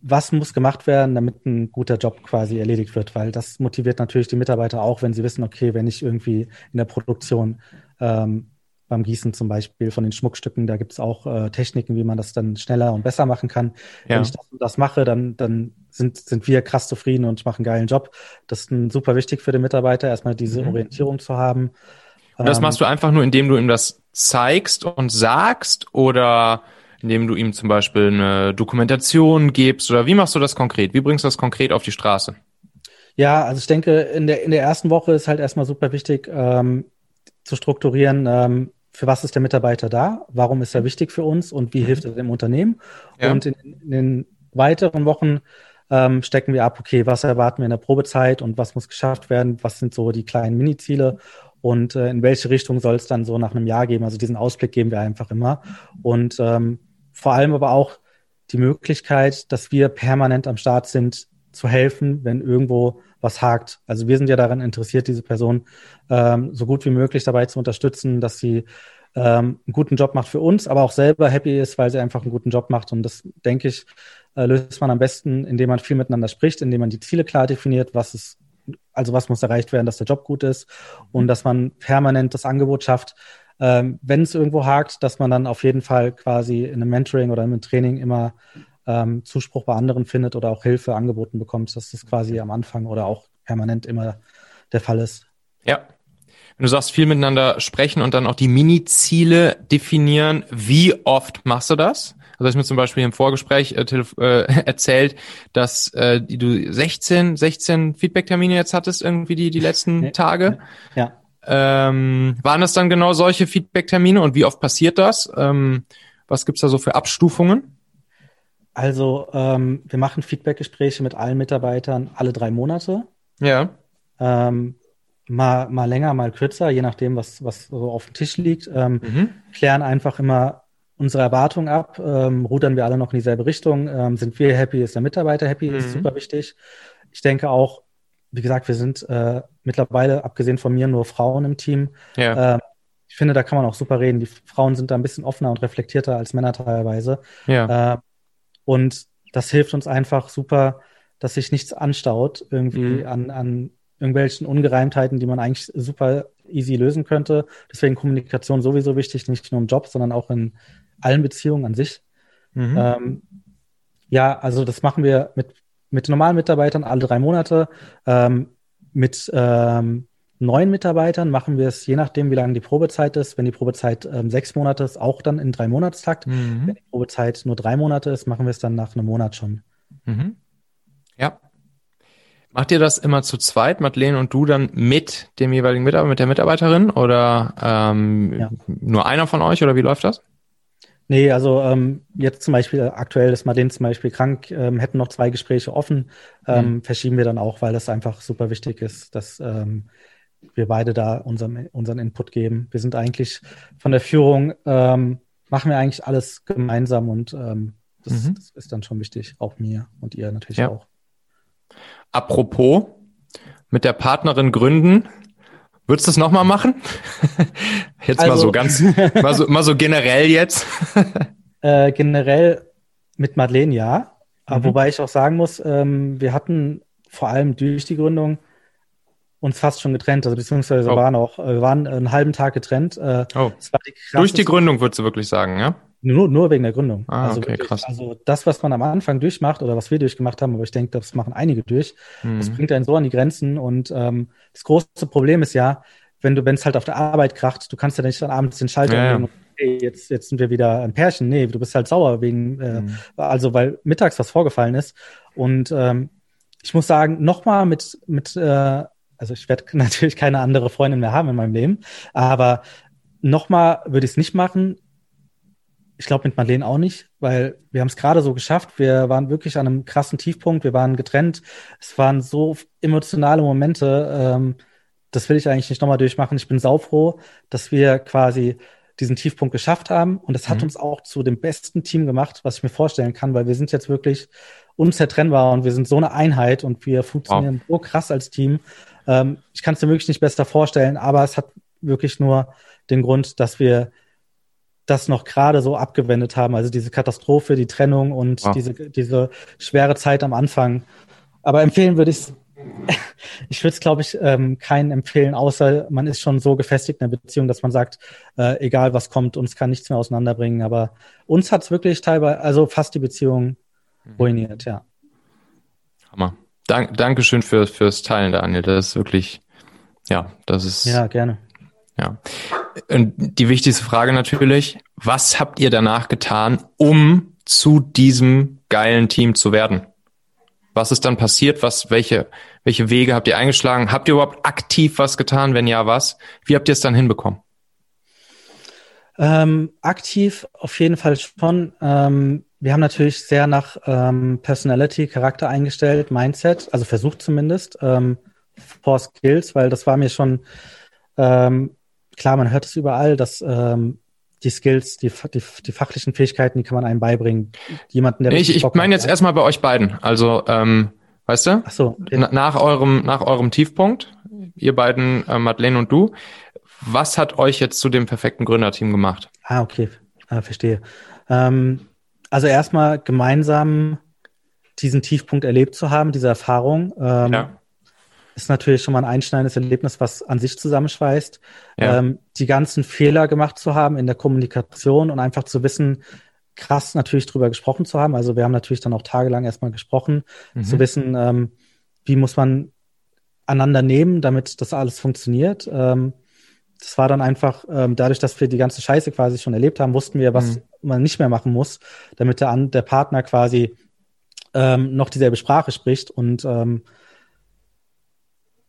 was muss gemacht werden, damit ein guter Job quasi erledigt wird, weil das motiviert natürlich die Mitarbeiter auch, wenn sie wissen, okay, wenn ich irgendwie in der Produktion ähm, beim Gießen zum Beispiel von den Schmuckstücken, da gibt es auch äh, Techniken, wie man das dann schneller und besser machen kann. Ja. Wenn ich das, das mache, dann, dann sind, sind wir krass zufrieden und machen einen geilen Job. Das ist ein, super wichtig für den Mitarbeiter, erstmal diese mhm. Orientierung zu haben. Und das ähm, machst du einfach nur, indem du ihm das zeigst und sagst oder indem du ihm zum Beispiel eine Dokumentation gibst oder wie machst du das konkret? Wie bringst du das konkret auf die Straße? Ja, also ich denke, in der, in der ersten Woche ist halt erstmal super wichtig, ähm, zu strukturieren, ähm, für was ist der Mitarbeiter da, warum ist er wichtig für uns und wie mhm. hilft er dem Unternehmen. Ja. Und in, in, den weiteren Wochen ähm, stecken wir ab, okay, was erwarten wir in der Probezeit und was muss geschafft werden, was sind so die kleinen Mini-Ziele und äh, in welche Richtung soll es dann so nach einem Jahr geben. Also diesen Ausblick geben wir einfach immer. Und ähm, vor allem aber auch die Möglichkeit, dass wir permanent am Start sind, zu helfen, wenn irgendwo was hakt. Also wir sind ja daran interessiert, diese Person ähm, so gut wie möglich dabei zu unterstützen, dass sie ähm, einen guten Job macht für uns, aber auch selber happy ist, weil sie einfach einen guten Job macht. Und das, denke ich, äh, löst man am besten, indem man viel miteinander spricht, indem man die Ziele klar definiert, was ist, also was muss erreicht werden, dass der Job gut ist und dass man permanent das Angebot schafft, ähm, wenn es irgendwo hakt, dass man dann auf jeden Fall quasi in einem Mentoring oder in einem Training immer ähm, Zuspruch bei anderen findet oder auch Hilfe angeboten bekommt, dass das quasi am Anfang oder auch permanent immer der Fall ist. Ja. Wenn du sagst, viel miteinander sprechen und dann auch die Mini-Ziele definieren, wie oft machst du das? Also hast mir zum Beispiel im Vorgespräch äh, äh, erzählt, dass äh, du 16, 16 Feedback-Termine jetzt hattest, irgendwie die, die letzten Tage. Ja. Ähm, waren das dann genau solche Feedback-Termine und wie oft passiert das? Ähm, was gibt's da so für Abstufungen? Also ähm, wir machen Feedback-Gespräche mit allen Mitarbeitern alle drei Monate. Ja. Ähm, mal, mal länger, mal kürzer, je nachdem, was, was so auf dem Tisch liegt. Ähm, mhm. Klären einfach immer unsere Erwartungen ab, ähm, rudern wir alle noch in dieselbe Richtung, ähm, sind wir happy, ist der Mitarbeiter happy, mhm. ist super wichtig. Ich denke auch, wie gesagt, wir sind äh, mittlerweile, abgesehen von mir, nur Frauen im Team. Ja. Äh, ich finde, da kann man auch super reden. Die Frauen sind da ein bisschen offener und reflektierter als Männer teilweise. Ja. Äh, und das hilft uns einfach super, dass sich nichts anstaut, irgendwie mhm. an, an irgendwelchen Ungereimtheiten, die man eigentlich super easy lösen könnte. Deswegen Kommunikation sowieso wichtig, nicht nur im Job, sondern auch in allen Beziehungen an sich. Mhm. Ähm, ja, also das machen wir mit mit normalen Mitarbeitern alle drei Monate. Ähm, mit ähm, neuen Mitarbeitern machen wir es, je nachdem, wie lange die Probezeit ist. Wenn die Probezeit ähm, sechs Monate ist, auch dann in drei Monatstakt. Mhm. Wenn die Probezeit nur drei Monate ist, machen wir es dann nach einem Monat schon. Mhm. Ja. Macht ihr das immer zu zweit, Madeleine und du dann mit dem jeweiligen Mitarbeiter, mit der Mitarbeiterin oder ähm, ja. nur einer von euch oder wie läuft das? Nee, also ähm, jetzt zum Beispiel aktuell ist Marlene zum Beispiel krank, ähm, hätten noch zwei Gespräche offen, ähm, mhm. verschieben wir dann auch, weil das einfach super wichtig ist, dass ähm, wir beide da unseren, unseren Input geben. Wir sind eigentlich von der Führung, ähm, machen wir eigentlich alles gemeinsam und ähm, das, mhm. das ist dann schon wichtig, auch mir und ihr natürlich ja. auch. Apropos, mit der Partnerin gründen, Würdest du es nochmal machen? jetzt also, mal so ganz, mal so, mal so generell jetzt. äh, generell mit Madeleine ja. Mhm. Wobei ich auch sagen muss, ähm, wir hatten vor allem durch die Gründung uns fast schon getrennt, also beziehungsweise oh. waren auch, wir waren einen halben Tag getrennt. Äh, oh. Die Durch die Gründung würdest du wirklich sagen, ja? Nur, nur wegen der Gründung. Ah, also okay, wirklich, krass. Also das, was man am Anfang durchmacht oder was wir durchgemacht haben, aber ich denke, das machen einige durch, mhm. das bringt einen so an die Grenzen. Und ähm, das große Problem ist ja, wenn du, wenn es halt auf der Arbeit kracht, du kannst ja nicht dann abends den Schalter ja, ja. hey, jetzt, jetzt sind wir wieder ein Pärchen. Nee, du bist halt sauer wegen, äh, mhm. also weil mittags was vorgefallen ist. Und ähm, ich muss sagen, nochmal mit, mit äh, also ich werde natürlich keine andere Freundin mehr haben in meinem Leben, aber nochmal würde ich es nicht machen. Ich glaube mit Marlene auch nicht, weil wir haben es gerade so geschafft. Wir waren wirklich an einem krassen Tiefpunkt. Wir waren getrennt. Es waren so emotionale Momente. Ähm, das will ich eigentlich nicht nochmal durchmachen. Ich bin saufroh, dass wir quasi diesen Tiefpunkt geschafft haben. Und das hat mhm. uns auch zu dem besten Team gemacht, was ich mir vorstellen kann, weil wir sind jetzt wirklich unzertrennbar und wir sind so eine Einheit und wir funktionieren wow. so krass als Team. Ähm, ich kann es mir wirklich nicht besser vorstellen, aber es hat wirklich nur den Grund, dass wir das noch gerade so abgewendet haben. Also diese Katastrophe, die Trennung und wow. diese, diese schwere Zeit am Anfang. Aber empfehlen würde ich es, ich würde es, glaube ich, ähm, keinen empfehlen, außer man ist schon so gefestigt in der Beziehung, dass man sagt, äh, egal was kommt, uns kann nichts mehr auseinanderbringen. Aber uns hat es wirklich teilweise, also fast die Beziehung mhm. ruiniert, ja. Hammer. Dank, Dankeschön für, fürs Teilen, Daniel. Das ist wirklich, ja, das ist. Ja, gerne. Ja. Und die wichtigste Frage natürlich, was habt ihr danach getan, um zu diesem geilen Team zu werden? Was ist dann passiert? Was, welche, welche Wege habt ihr eingeschlagen? Habt ihr überhaupt aktiv was getan? Wenn ja, was? Wie habt ihr es dann hinbekommen? Ähm, aktiv auf jeden Fall schon. Ähm, wir haben natürlich sehr nach ähm, Personality, Charakter eingestellt, Mindset, also versucht zumindest, ähm, for Skills, weil das war mir schon ähm, klar, man hört es überall, dass ähm, die Skills, die, die, die fachlichen Fähigkeiten, die kann man einem beibringen. Jemanden, der Ich, ich meine jetzt erstmal bei euch beiden. Also, ähm, weißt du? Ach so. Okay. nach eurem, nach eurem Tiefpunkt, ihr beiden, äh, Madeleine und du, was hat euch jetzt zu dem perfekten Gründerteam gemacht? Ah, okay. Ah, verstehe. Ähm, also erstmal gemeinsam diesen Tiefpunkt erlebt zu haben, diese Erfahrung, ähm, ja. ist natürlich schon mal ein einschneidendes Erlebnis, was an sich zusammenschweißt. Ja. Ähm, die ganzen Fehler gemacht zu haben in der Kommunikation und einfach zu wissen, krass natürlich drüber gesprochen zu haben. Also wir haben natürlich dann auch tagelang erstmal gesprochen, mhm. zu wissen, ähm, wie muss man einander nehmen, damit das alles funktioniert. Ähm, das war dann einfach, ähm, dadurch, dass wir die ganze Scheiße quasi schon erlebt haben, wussten wir, was mhm. Man nicht mehr machen muss, damit der, der Partner quasi ähm, noch dieselbe Sprache spricht. Und ähm,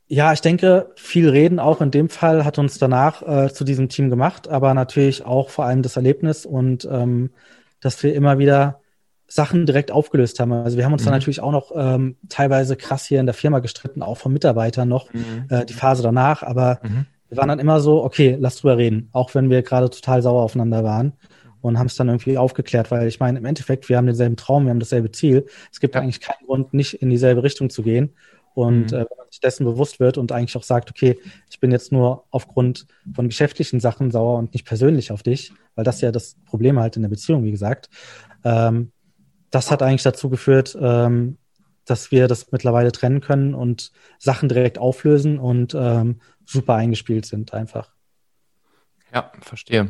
ja, ich denke, viel Reden auch in dem Fall hat uns danach äh, zu diesem Team gemacht, aber natürlich auch vor allem das Erlebnis und ähm, dass wir immer wieder Sachen direkt aufgelöst haben. Also wir haben uns mhm. dann natürlich auch noch ähm, teilweise krass hier in der Firma gestritten, auch von Mitarbeitern noch, mhm. äh, die Phase danach, aber mhm wir waren dann immer so, okay, lass drüber reden, auch wenn wir gerade total sauer aufeinander waren und haben es dann irgendwie aufgeklärt, weil ich meine, im Endeffekt, wir haben denselben Traum, wir haben dasselbe Ziel. Es gibt ja. eigentlich keinen Grund, nicht in dieselbe Richtung zu gehen. Und mhm. äh, wenn man sich dessen bewusst wird und eigentlich auch sagt, okay, ich bin jetzt nur aufgrund von geschäftlichen Sachen sauer und nicht persönlich auf dich, weil das ja das Problem halt in der Beziehung, wie gesagt. Ähm, das hat eigentlich dazu geführt, ähm, dass wir das mittlerweile trennen können und Sachen direkt auflösen und ähm, super eingespielt sind einfach. Ja, verstehe.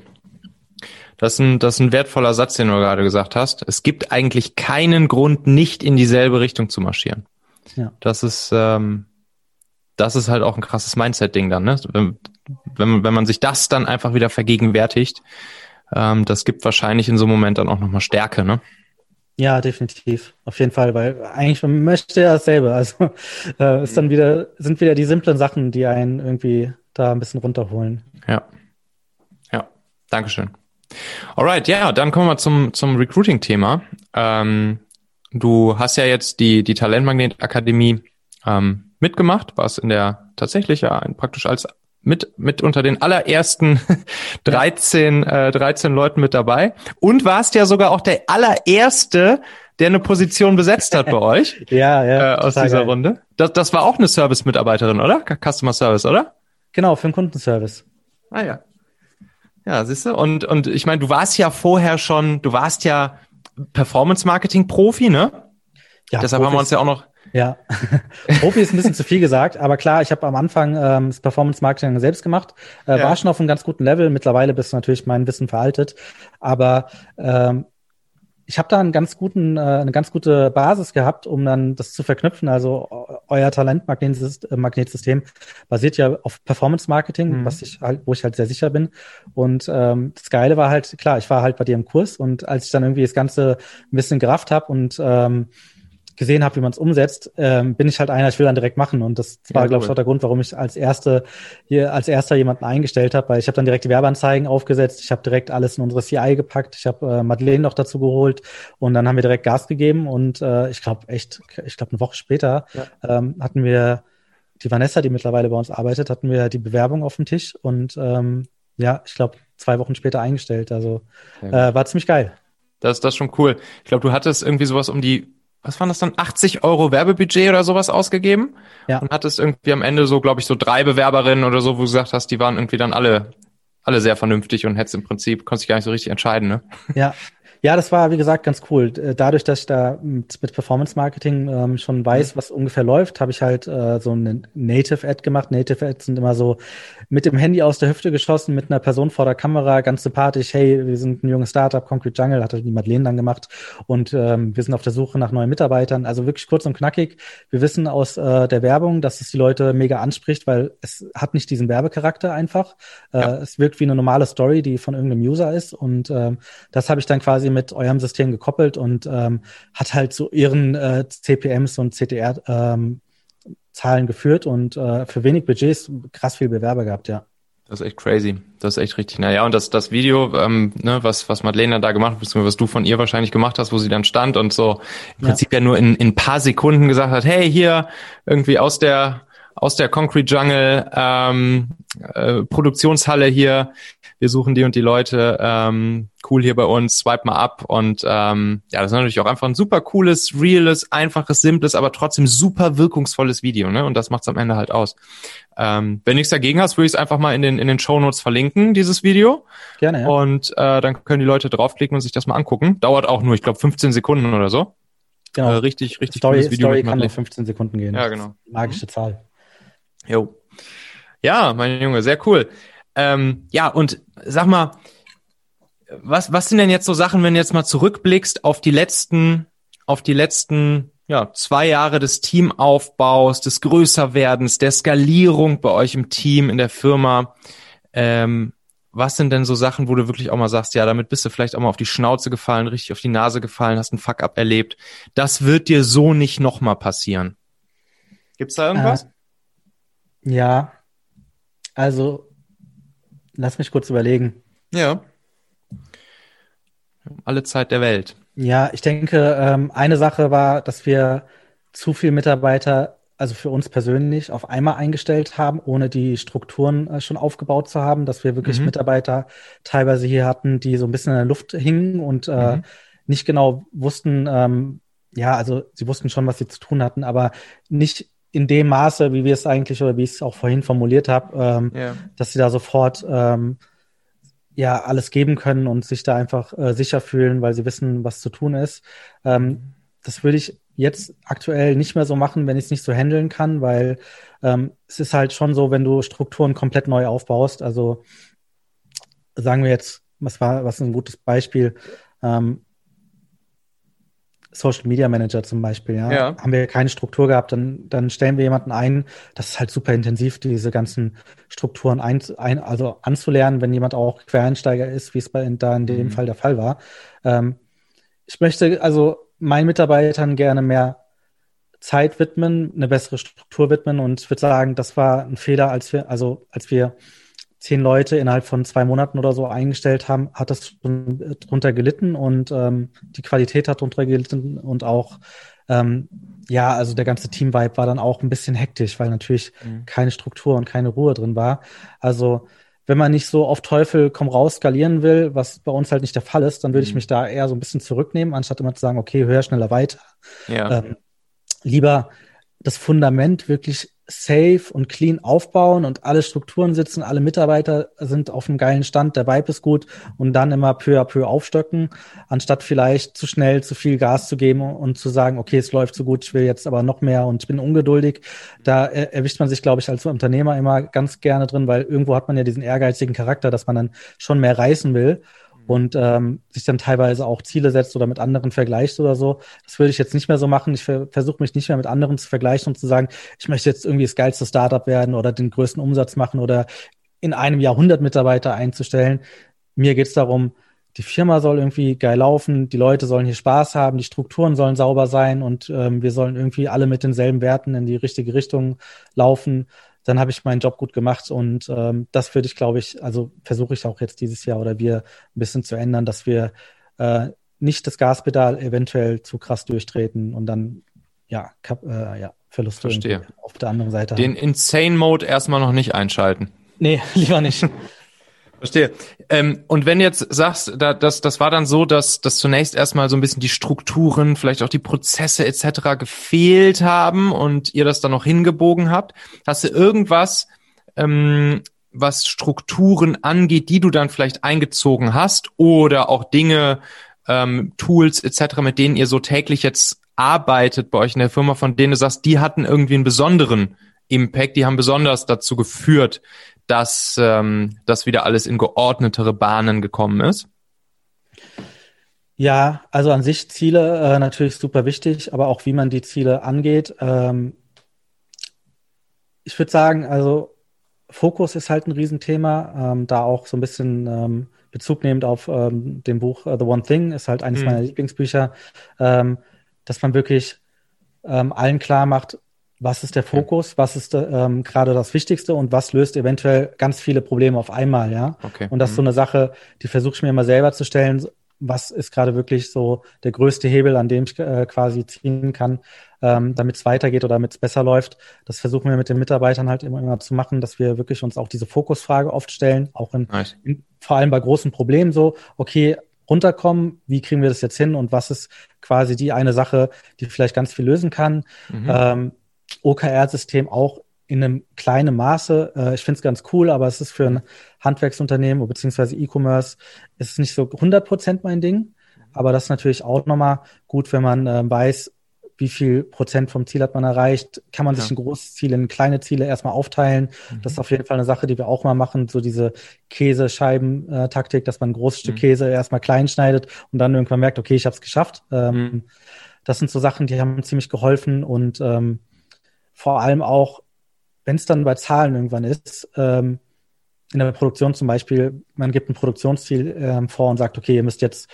Das ist, ein, das ist ein wertvoller Satz, den du gerade gesagt hast. Es gibt eigentlich keinen Grund, nicht in dieselbe Richtung zu marschieren. Ja. Das ist, ähm, das ist halt auch ein krasses Mindset-Ding dann, ne? Wenn, wenn, wenn man sich das dann einfach wieder vergegenwärtigt, ähm, das gibt wahrscheinlich in so einem Moment dann auch nochmal Stärke, ne? Ja, definitiv. Auf jeden Fall, weil eigentlich man möchte ja dasselbe. Also äh, ist dann wieder, sind wieder die simplen Sachen, die einen irgendwie da ein bisschen runterholen. Ja. Ja. Dankeschön. Alright, ja, dann kommen wir zum, zum Recruiting-Thema. Ähm, du hast ja jetzt die, die Talentmagnet Akademie ähm, mitgemacht, warst in der tatsächlich ja praktisch als mit, mit unter den allerersten 13, äh, 13 Leuten mit dabei und warst ja sogar auch der allererste, der eine Position besetzt hat bei euch. ja, ja. Äh, aus dieser geil. Runde. Das, das war auch eine Service-Mitarbeiterin, oder? Customer Service, oder? Genau, für den Kundenservice. Ah ja. Ja, siehst du? Und, und ich meine, du warst ja vorher schon, du warst ja Performance-Marketing-Profi, ne? Ja, Deshalb Profis. haben wir uns ja auch noch Ja, Profi ist ein bisschen zu viel gesagt, aber klar, ich habe am Anfang ähm, das Performance Marketing selbst gemacht, äh, ja. war schon auf einem ganz guten Level. Mittlerweile bist natürlich mein Wissen veraltet, aber ähm, ich habe da einen ganz guten, äh, eine ganz gute Basis gehabt, um dann das zu verknüpfen. Also euer Talentmagnetsystem basiert ja auf Performance Marketing, mhm. was ich halt, wo ich halt sehr sicher bin. Und ähm, das Geile war halt, klar, ich war halt bei dir im Kurs und als ich dann irgendwie das Ganze ein bisschen gerafft habe und ähm, gesehen habe, wie man es umsetzt, ähm, bin ich halt einer, ich will dann direkt machen. Und das war, ja, glaube ich, auch der Grund, warum ich als erste hier als erster jemanden eingestellt habe, weil ich habe dann direkt die Werbeanzeigen aufgesetzt, ich habe direkt alles in unsere CI gepackt, ich habe äh, Madeleine noch dazu geholt und dann haben wir direkt Gas gegeben und äh, ich glaube echt, ich glaube eine Woche später ja. ähm, hatten wir die Vanessa, die mittlerweile bei uns arbeitet, hatten wir die Bewerbung auf dem Tisch und ähm, ja, ich glaube zwei Wochen später eingestellt. Also äh, war ziemlich geil. Das, das ist schon cool. Ich glaube, du hattest irgendwie sowas um die was waren das dann, 80 Euro Werbebudget oder sowas ausgegeben ja. und hattest irgendwie am Ende so, glaube ich, so drei Bewerberinnen oder so, wo du gesagt hast, die waren irgendwie dann alle, alle sehr vernünftig und hättest im Prinzip, konntest dich gar nicht so richtig entscheiden, ne? Ja, ja, das war, wie gesagt, ganz cool. Äh, dadurch, dass ich da mit, mit Performance Marketing ähm, schon weiß, was ungefähr läuft, habe ich halt äh, so eine Native-Ad gemacht. Native-Ads sind immer so mit dem Handy aus der Hüfte geschossen, mit einer Person vor der Kamera, ganz sympathisch. Hey, wir sind ein junges Startup, Concrete Jungle, hat die Madeleine dann gemacht. Und ähm, wir sind auf der Suche nach neuen Mitarbeitern. Also wirklich kurz und knackig. Wir wissen aus äh, der Werbung, dass es die Leute mega anspricht, weil es hat nicht diesen Werbecharakter einfach. Äh, ja. Es wirkt wie eine normale Story, die von irgendeinem User ist. Und ähm, das habe ich dann quasi mit eurem System gekoppelt und ähm, hat halt so ihren äh, CPMs und CTR ähm, Zahlen geführt und äh, für wenig Budgets krass viel Bewerber gehabt, ja. Das ist echt crazy. Das ist echt richtig. Naja, und das, das Video, ähm, ne, was, was Madeleine da gemacht hat, beziehungsweise was du von ihr wahrscheinlich gemacht hast, wo sie dann stand und so im Prinzip ja, ja nur in, in paar Sekunden gesagt hat, hey, hier irgendwie aus der aus der Concrete Jungle ähm, äh, Produktionshalle hier. Wir suchen die und die Leute. Ähm, cool hier bei uns. Swipe mal ab. Und ähm, ja, das ist natürlich auch einfach ein super cooles, reales, einfaches, simples, aber trotzdem super wirkungsvolles Video. Ne? Und das macht's am Ende halt aus. Ähm, wenn nichts dagegen hast, würde ich es einfach mal in den in den Show Notes verlinken, dieses Video. Gerne. Ja. Und äh, dann können die Leute draufklicken und sich das mal angucken. Dauert auch nur, ich glaube, 15 Sekunden oder so. Genau. Äh, richtig, richtig Story, cooles Video. Story kann nur 15 Sekunden gehen. Ja, genau. Magische mhm. Zahl. Jo. Ja, mein Junge, sehr cool. Ähm, ja, und sag mal, was, was sind denn jetzt so Sachen, wenn du jetzt mal zurückblickst auf die letzten, auf die letzten, ja, zwei Jahre des Teamaufbaus, des Größerwerdens, der Skalierung bei euch im Team, in der Firma? Ähm, was sind denn so Sachen, wo du wirklich auch mal sagst, ja, damit bist du vielleicht auch mal auf die Schnauze gefallen, richtig auf die Nase gefallen, hast einen Fuck-up erlebt. Das wird dir so nicht nochmal passieren. Gibt's da irgendwas? Äh, ja, also lass mich kurz überlegen. Ja. Alle Zeit der Welt. Ja, ich denke, ähm, eine Sache war, dass wir zu viel Mitarbeiter, also für uns persönlich, auf einmal eingestellt haben, ohne die Strukturen äh, schon aufgebaut zu haben, dass wir wirklich mhm. Mitarbeiter teilweise hier hatten, die so ein bisschen in der Luft hingen und äh, mhm. nicht genau wussten, ähm, ja, also sie wussten schon, was sie zu tun hatten, aber nicht in dem Maße, wie wir es eigentlich oder wie ich es auch vorhin formuliert habe, ähm, yeah. dass sie da sofort ähm, ja alles geben können und sich da einfach äh, sicher fühlen, weil sie wissen, was zu tun ist. Ähm, das würde ich jetzt aktuell nicht mehr so machen, wenn ich es nicht so handeln kann, weil ähm, es ist halt schon so, wenn du Strukturen komplett neu aufbaust. Also sagen wir jetzt, was war, was ein gutes Beispiel? Ähm, Social Media Manager zum Beispiel, ja, ja, haben wir keine Struktur gehabt, dann, dann stellen wir jemanden ein. Das ist halt super intensiv, diese ganzen Strukturen ein, ein, also anzulernen, wenn jemand auch Quereinsteiger ist, wie es bei da in dem mhm. Fall der Fall war. Ähm, ich möchte also meinen Mitarbeitern gerne mehr Zeit widmen, eine bessere Struktur widmen und ich würde sagen, das war ein Fehler, als wir, also als wir zehn Leute innerhalb von zwei Monaten oder so eingestellt haben, hat das schon drunter gelitten und ähm, die Qualität hat drunter gelitten und auch ähm, ja, also der ganze Team-Vibe war dann auch ein bisschen hektisch, weil natürlich mhm. keine Struktur und keine Ruhe drin war. Also wenn man nicht so auf Teufel komm raus skalieren will, was bei uns halt nicht der Fall ist, dann würde mhm. ich mich da eher so ein bisschen zurücknehmen, anstatt immer zu sagen, okay, höher, schneller, weiter. Ja. Ähm, lieber das Fundament wirklich safe und clean aufbauen und alle Strukturen sitzen, alle Mitarbeiter sind auf einem geilen Stand, der Vibe ist gut und dann immer peu à peu aufstocken, anstatt vielleicht zu schnell zu viel Gas zu geben und zu sagen, okay, es läuft so gut, ich will jetzt aber noch mehr und ich bin ungeduldig. Da erwischt man sich, glaube ich, als Unternehmer immer ganz gerne drin, weil irgendwo hat man ja diesen ehrgeizigen Charakter, dass man dann schon mehr reißen will und ähm, sich dann teilweise auch Ziele setzt oder mit anderen vergleicht oder so. Das würde ich jetzt nicht mehr so machen. Ich ver versuche mich nicht mehr mit anderen zu vergleichen und zu sagen, ich möchte jetzt irgendwie das geilste Startup werden oder den größten Umsatz machen oder in einem Jahr 100 Mitarbeiter einzustellen. Mir geht es darum, die Firma soll irgendwie geil laufen, die Leute sollen hier Spaß haben, die Strukturen sollen sauber sein und ähm, wir sollen irgendwie alle mit denselben Werten in die richtige Richtung laufen dann habe ich meinen Job gut gemacht und ähm, das würde ich, glaube ich, also versuche ich auch jetzt dieses Jahr oder wir ein bisschen zu ändern, dass wir äh, nicht das Gaspedal eventuell zu krass durchtreten und dann ja, kap, äh, ja Verluste auf der anderen Seite. Den. Insane Mode erstmal noch nicht einschalten. Nee, lieber nicht. Verstehe. Ähm, und wenn jetzt sagst, da, das, das war dann so, dass, dass zunächst erstmal so ein bisschen die Strukturen, vielleicht auch die Prozesse etc. gefehlt haben und ihr das dann noch hingebogen habt, hast du irgendwas, ähm, was Strukturen angeht, die du dann vielleicht eingezogen hast oder auch Dinge, ähm, Tools etc., mit denen ihr so täglich jetzt arbeitet bei euch in der Firma, von denen du sagst, die hatten irgendwie einen besonderen Impact, die haben besonders dazu geführt, dass ähm, das wieder alles in geordnetere Bahnen gekommen ist? Ja, also an sich Ziele äh, natürlich super wichtig, aber auch wie man die Ziele angeht. Ähm, ich würde sagen, also Fokus ist halt ein Riesenthema, ähm, da auch so ein bisschen ähm, Bezug nehmend auf ähm, dem Buch uh, The One Thing, ist halt eines mhm. meiner Lieblingsbücher, ähm, dass man wirklich ähm, allen klar macht, was ist der Fokus, was ist ähm, gerade das Wichtigste und was löst eventuell ganz viele Probleme auf einmal, ja. Okay. Und das ist so mhm. eine Sache, die versuche ich mir immer selber zu stellen. Was ist gerade wirklich so der größte Hebel, an dem ich äh, quasi ziehen kann, ähm, damit es weitergeht oder damit es besser läuft? Das versuchen wir mit den Mitarbeitern halt immer, immer zu machen, dass wir wirklich uns auch diese Fokusfrage oft stellen, auch in, nice. in vor allem bei großen Problemen so, okay, runterkommen, wie kriegen wir das jetzt hin und was ist quasi die eine Sache, die vielleicht ganz viel lösen kann. Mhm. Ähm, OKR-System auch in einem kleinen Maße. Äh, ich finde es ganz cool, aber es ist für ein Handwerksunternehmen beziehungsweise E-Commerce ist es nicht so 100 Prozent mein Ding. Aber das ist natürlich auch nochmal gut, wenn man äh, weiß, wie viel Prozent vom Ziel hat man erreicht. Kann man ja. sich ein großes Ziel in kleine Ziele erstmal aufteilen. Mhm. Das ist auf jeden Fall eine Sache, die wir auch mal machen. So diese Käsescheiben-Taktik, dass man ein großes Stück mhm. Käse erstmal klein schneidet und dann irgendwann merkt, okay, ich habe es geschafft. Ähm, mhm. Das sind so Sachen, die haben ziemlich geholfen und ähm, vor allem auch, wenn es dann bei Zahlen irgendwann ist, ähm, in der Produktion zum Beispiel, man gibt ein Produktionsziel ähm, vor und sagt, okay, ihr müsst jetzt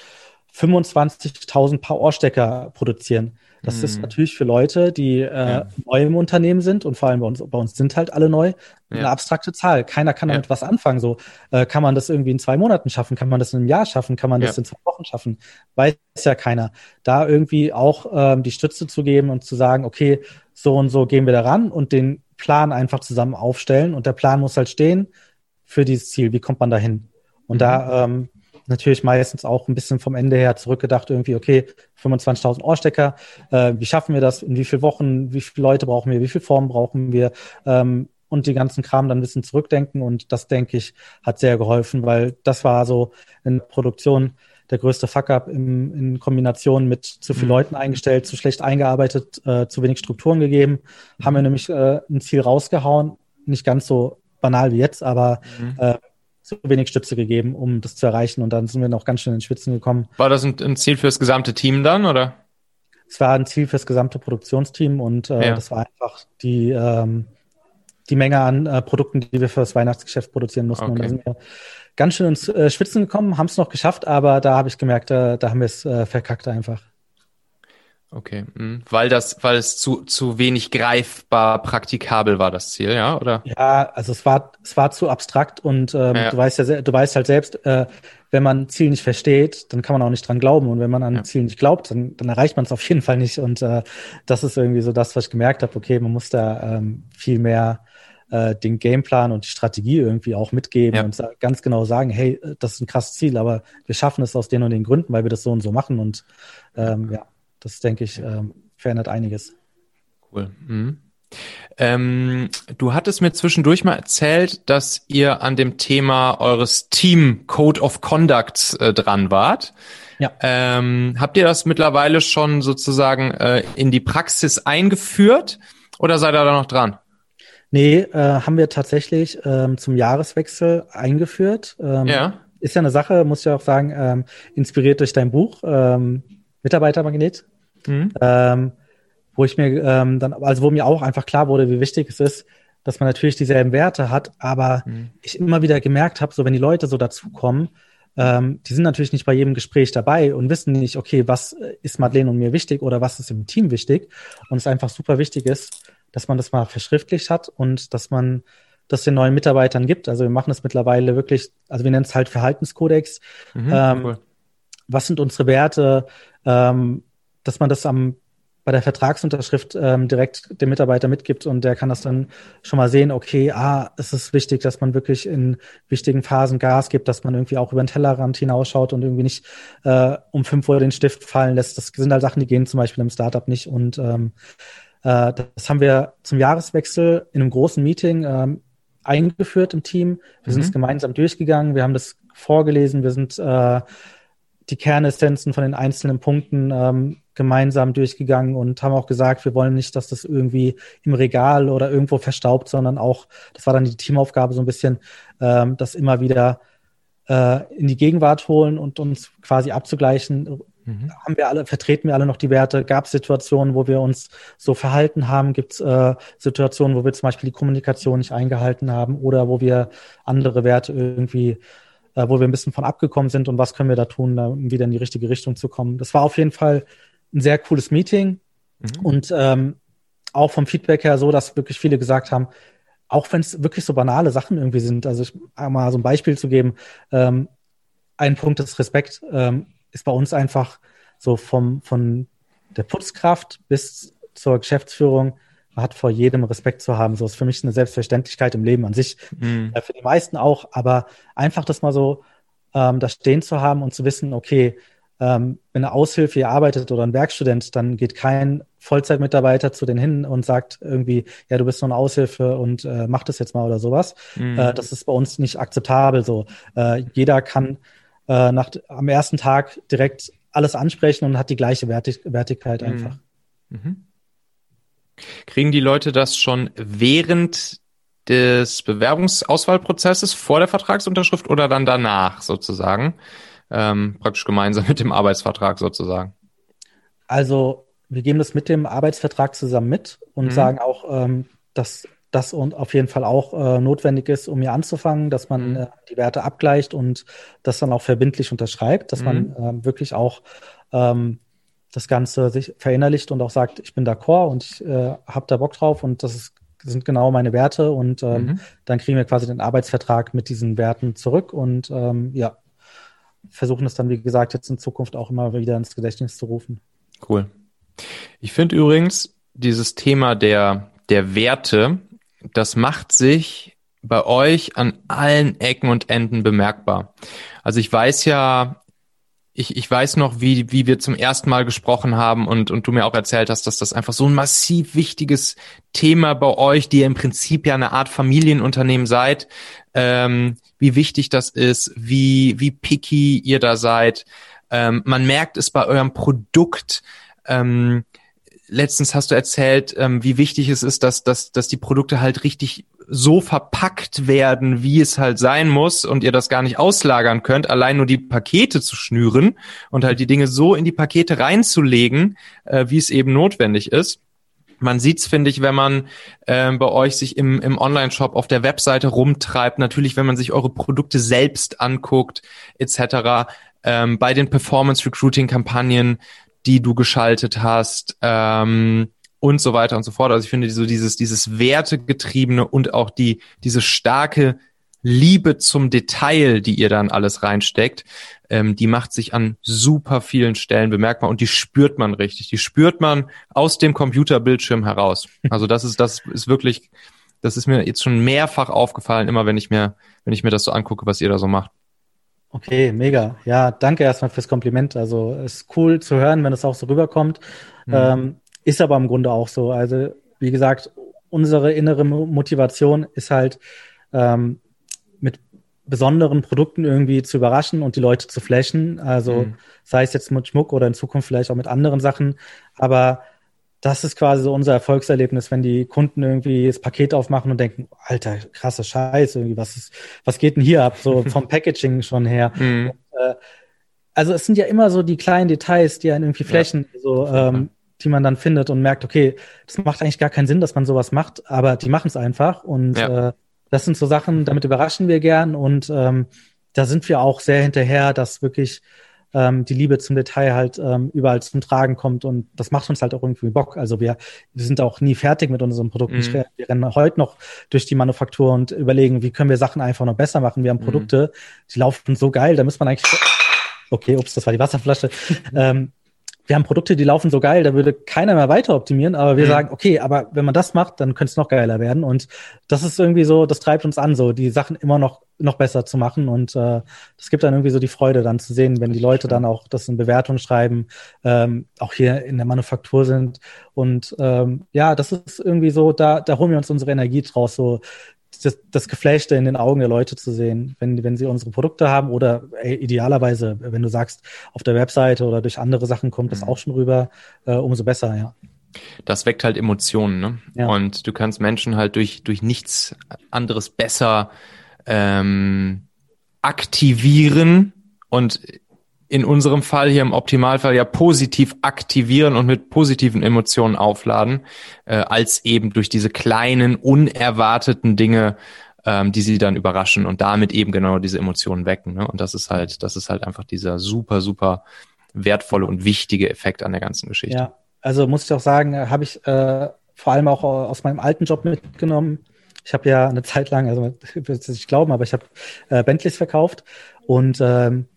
25.000 Paar Ohrstecker produzieren. Das mhm. ist natürlich für Leute, die äh, ja. neu im Unternehmen sind und vor allem bei uns, bei uns sind halt alle neu, ja. eine abstrakte Zahl. Keiner kann damit ja. was anfangen. So äh, kann man das irgendwie in zwei Monaten schaffen, kann man das in einem Jahr schaffen, kann man das in zwei Wochen schaffen, weiß ja keiner. Da irgendwie auch ähm, die Stütze zu geben und zu sagen, okay, so und so gehen wir daran und den Plan einfach zusammen aufstellen. Und der Plan muss halt stehen für dieses Ziel. Wie kommt man da hin? Und mhm. da ähm, natürlich meistens auch ein bisschen vom Ende her zurückgedacht, irgendwie, okay, 25.000 Ohrstecker, äh, wie schaffen wir das, in wie vielen Wochen, wie viele Leute brauchen wir, wie viele Formen brauchen wir ähm, und die ganzen Kram dann ein bisschen zurückdenken und das, denke ich, hat sehr geholfen, weil das war so in Produktion der größte Fuck-up in Kombination mit zu viel mhm. Leuten eingestellt, zu schlecht eingearbeitet, äh, zu wenig Strukturen gegeben. Mhm. Haben wir nämlich äh, ein Ziel rausgehauen, nicht ganz so banal wie jetzt, aber mhm. Zu wenig Stütze gegeben, um das zu erreichen. Und dann sind wir noch ganz schön in den Schwitzen gekommen. War das ein, ein Ziel fürs gesamte Team dann, oder? Es war ein Ziel fürs gesamte Produktionsteam und äh, ja. das war einfach die, ähm, die Menge an äh, Produkten, die wir für das Weihnachtsgeschäft produzieren mussten. Okay. Und da sind wir ganz schön ins äh, Schwitzen gekommen, haben es noch geschafft, aber da habe ich gemerkt, äh, da haben wir es äh, verkackt einfach. Okay, mhm. weil das, weil es zu, zu wenig greifbar praktikabel war, das Ziel, ja, oder? Ja, also es war, es war zu abstrakt und ähm, ja. du weißt ja, du weißt halt selbst, äh, wenn man ein Ziel nicht versteht, dann kann man auch nicht dran glauben und wenn man an ein Ziel nicht glaubt, dann, dann erreicht man es auf jeden Fall nicht und äh, das ist irgendwie so das, was ich gemerkt habe. Okay, man muss da ähm, viel mehr äh, den Gameplan und die Strategie irgendwie auch mitgeben ja. und ganz genau sagen, hey, äh, das ist ein krasses Ziel, aber wir schaffen es aus den und den Gründen, weil wir das so und so machen. Und ähm, ja, das denke ich, ähm, verändert einiges. Cool. Mhm. Ähm, du hattest mir zwischendurch mal erzählt, dass ihr an dem Thema eures Team Code of Conduct äh, dran wart. Ja. Ähm, habt ihr das mittlerweile schon sozusagen äh, in die Praxis eingeführt oder seid ihr da noch dran? Nee, äh, haben wir tatsächlich ähm, zum Jahreswechsel eingeführt. Ähm, ja. Ist ja eine Sache, muss ich auch sagen, ähm, inspiriert durch dein Buch, ähm, Mitarbeitermagnet. Mhm. Ähm, wo ich mir ähm, dann, also wo mir auch einfach klar wurde, wie wichtig es ist, dass man natürlich dieselben Werte hat, aber mhm. ich immer wieder gemerkt habe, so wenn die Leute so dazukommen, ähm, die sind natürlich nicht bei jedem Gespräch dabei und wissen nicht, okay, was ist Madeleine und mir wichtig oder was ist im Team wichtig und es einfach super wichtig ist, dass man das mal verschriftlicht hat und dass man das den neuen Mitarbeitern gibt. Also wir machen es mittlerweile wirklich, also wir nennen es halt Verhaltenskodex. Mhm, ähm, cool. Was sind unsere Werte? Ähm, dass man das am bei der Vertragsunterschrift ähm, direkt dem Mitarbeiter mitgibt und der kann das dann schon mal sehen, okay, ah, es ist wichtig, dass man wirklich in wichtigen Phasen Gas gibt, dass man irgendwie auch über den Tellerrand hinausschaut und irgendwie nicht äh, um fünf Uhr den Stift fallen lässt. Das sind halt Sachen, die gehen zum Beispiel im Startup nicht. Und ähm, äh, das haben wir zum Jahreswechsel in einem großen Meeting ähm, eingeführt im Team. Wir mhm. sind es gemeinsam durchgegangen, wir haben das vorgelesen, wir sind äh, die Kernessenzen von den einzelnen Punkten ähm, gemeinsam durchgegangen und haben auch gesagt, wir wollen nicht, dass das irgendwie im Regal oder irgendwo verstaubt, sondern auch, das war dann die Teamaufgabe so ein bisschen, ähm, das immer wieder äh, in die Gegenwart holen und uns quasi abzugleichen. Mhm. Haben wir alle, vertreten wir alle noch die Werte? Gab es Situationen, wo wir uns so verhalten haben? Gibt es äh, Situationen, wo wir zum Beispiel die Kommunikation nicht eingehalten haben oder wo wir andere Werte irgendwie äh, wo wir ein bisschen von abgekommen sind und was können wir da tun, um wieder in die richtige Richtung zu kommen. Das war auf jeden Fall ein sehr cooles Meeting mhm. und ähm, auch vom Feedback her so, dass wirklich viele gesagt haben, auch wenn es wirklich so banale Sachen irgendwie sind, also ich, mal so ein Beispiel zu geben, ähm, ein Punkt des Respekt ähm, ist bei uns einfach so vom, von der Putzkraft bis zur Geschäftsführung, hat vor jedem Respekt zu haben. So ist für mich eine Selbstverständlichkeit im Leben an sich. Mhm. Äh, für die meisten auch, aber einfach das mal so ähm, da stehen zu haben und zu wissen, okay, ähm, wenn eine Aushilfe hier arbeitet oder ein Werkstudent, dann geht kein Vollzeitmitarbeiter zu denen hin und sagt irgendwie, ja, du bist nur eine Aushilfe und äh, mach das jetzt mal oder sowas. Mhm. Äh, das ist bei uns nicht akzeptabel so. Äh, jeder kann äh, nach, am ersten Tag direkt alles ansprechen und hat die gleiche Wertig Wertigkeit mhm. einfach. Mhm. Kriegen die Leute das schon während des Bewerbungsauswahlprozesses vor der Vertragsunterschrift oder dann danach sozusagen? ähm, praktisch gemeinsam mit dem Arbeitsvertrag sozusagen? Also wir geben das mit dem Arbeitsvertrag zusammen mit und mhm. sagen auch, ähm, dass das auf jeden Fall auch äh, notwendig ist, um hier anzufangen, dass man mhm. äh, die Werte abgleicht und das dann auch verbindlich unterschreibt, dass mhm. man äh, wirklich auch ähm, das Ganze sich verinnerlicht und auch sagt, ich bin d'accord und ich äh, habe da Bock drauf und das ist, sind genau meine Werte und ähm, mhm. dann kriegen wir quasi den Arbeitsvertrag mit diesen Werten zurück und ähm, ja, versuchen es dann, wie gesagt, jetzt in Zukunft auch immer wieder ins Gedächtnis zu rufen. Cool. Ich finde übrigens dieses Thema der, der Werte, das macht sich bei euch an allen Ecken und Enden bemerkbar. Also ich weiß ja, ich, ich weiß noch, wie, wie wir zum ersten Mal gesprochen haben und, und du mir auch erzählt hast, dass das einfach so ein massiv wichtiges Thema bei euch, die ihr im Prinzip ja eine Art Familienunternehmen seid, ähm, wie wichtig das ist, wie, wie picky ihr da seid. Ähm, man merkt es bei eurem Produkt. Ähm, letztens hast du erzählt, ähm, wie wichtig es ist, dass, dass, dass die Produkte halt richtig so verpackt werden, wie es halt sein muss und ihr das gar nicht auslagern könnt, allein nur die Pakete zu schnüren und halt die Dinge so in die Pakete reinzulegen, äh, wie es eben notwendig ist. Man sieht's, finde ich, wenn man äh, bei euch sich im, im Online-Shop auf der Webseite rumtreibt. Natürlich, wenn man sich eure Produkte selbst anguckt, etc. Ähm, bei den Performance-Recruiting-Kampagnen, die du geschaltet hast. Ähm, und so weiter und so fort. Also ich finde so dieses, dieses Wertegetriebene und auch die, diese starke Liebe zum Detail, die ihr dann alles reinsteckt, ähm, die macht sich an super vielen Stellen bemerkbar und die spürt man richtig. Die spürt man aus dem Computerbildschirm heraus. Also das ist, das ist wirklich, das ist mir jetzt schon mehrfach aufgefallen, immer wenn ich mir, wenn ich mir das so angucke, was ihr da so macht. Okay, mega. Ja, danke erstmal fürs Kompliment. Also es ist cool zu hören, wenn es auch so rüberkommt. Mhm. Ähm, ist aber im Grunde auch so. Also wie gesagt, unsere innere Motivation ist halt, ähm, mit besonderen Produkten irgendwie zu überraschen und die Leute zu flashen. Also mhm. sei es jetzt mit Schmuck oder in Zukunft vielleicht auch mit anderen Sachen. Aber das ist quasi so unser Erfolgserlebnis, wenn die Kunden irgendwie das Paket aufmachen und denken, alter, krasse Scheiß, irgendwie, was ist, was geht denn hier ab? So vom Packaging schon her. Mhm. Und, äh, also es sind ja immer so die kleinen Details, die einen irgendwie flächen, ja. so, ähm, die man dann findet und merkt, okay, das macht eigentlich gar keinen Sinn, dass man sowas macht, aber die machen es einfach. Und ja. äh, das sind so Sachen, damit überraschen wir gern und ähm, da sind wir auch sehr hinterher, dass wirklich ähm, die Liebe zum Detail halt ähm, überall zum Tragen kommt und das macht uns halt auch irgendwie Bock. Also wir, wir sind auch nie fertig mit unserem Produkt. Mhm. Wir, rennen heute noch durch die Manufaktur und überlegen, wie können wir Sachen einfach noch besser machen. Wir haben mhm. Produkte, mhm. die laufen so geil, da muss man eigentlich Okay, ups, das war die Wasserflasche. ähm, wir haben Produkte, die laufen so geil, da würde keiner mehr weiter optimieren, aber wir mhm. sagen, okay, aber wenn man das macht, dann könnte es noch geiler werden. Und das ist irgendwie so, das treibt uns an, so die Sachen immer noch, noch besser zu machen. Und äh, das gibt dann irgendwie so die Freude, dann zu sehen, wenn die Leute dann auch das in Bewertung schreiben, ähm, auch hier in der Manufaktur sind. Und ähm, ja, das ist irgendwie so, da, da holen wir uns unsere Energie draus, so das, das Geflechte in den Augen der Leute zu sehen, wenn, wenn sie unsere Produkte haben oder ey, idealerweise, wenn du sagst, auf der Webseite oder durch andere Sachen kommt das mhm. auch schon rüber, äh, umso besser, ja. Das weckt halt Emotionen, ne? Ja. Und du kannst Menschen halt durch, durch nichts anderes besser ähm, aktivieren und in unserem Fall hier im Optimalfall ja positiv aktivieren und mit positiven Emotionen aufladen, äh, als eben durch diese kleinen, unerwarteten Dinge, ähm, die sie dann überraschen und damit eben genau diese Emotionen wecken. Ne? Und das ist halt, das ist halt einfach dieser super, super wertvolle und wichtige Effekt an der ganzen Geschichte. Ja, also muss ich auch sagen, äh, habe ich äh, vor allem auch aus meinem alten Job mitgenommen. Ich habe ja eine Zeit lang, also ich glauben, aber ich habe äh, Bentleys verkauft und ähm,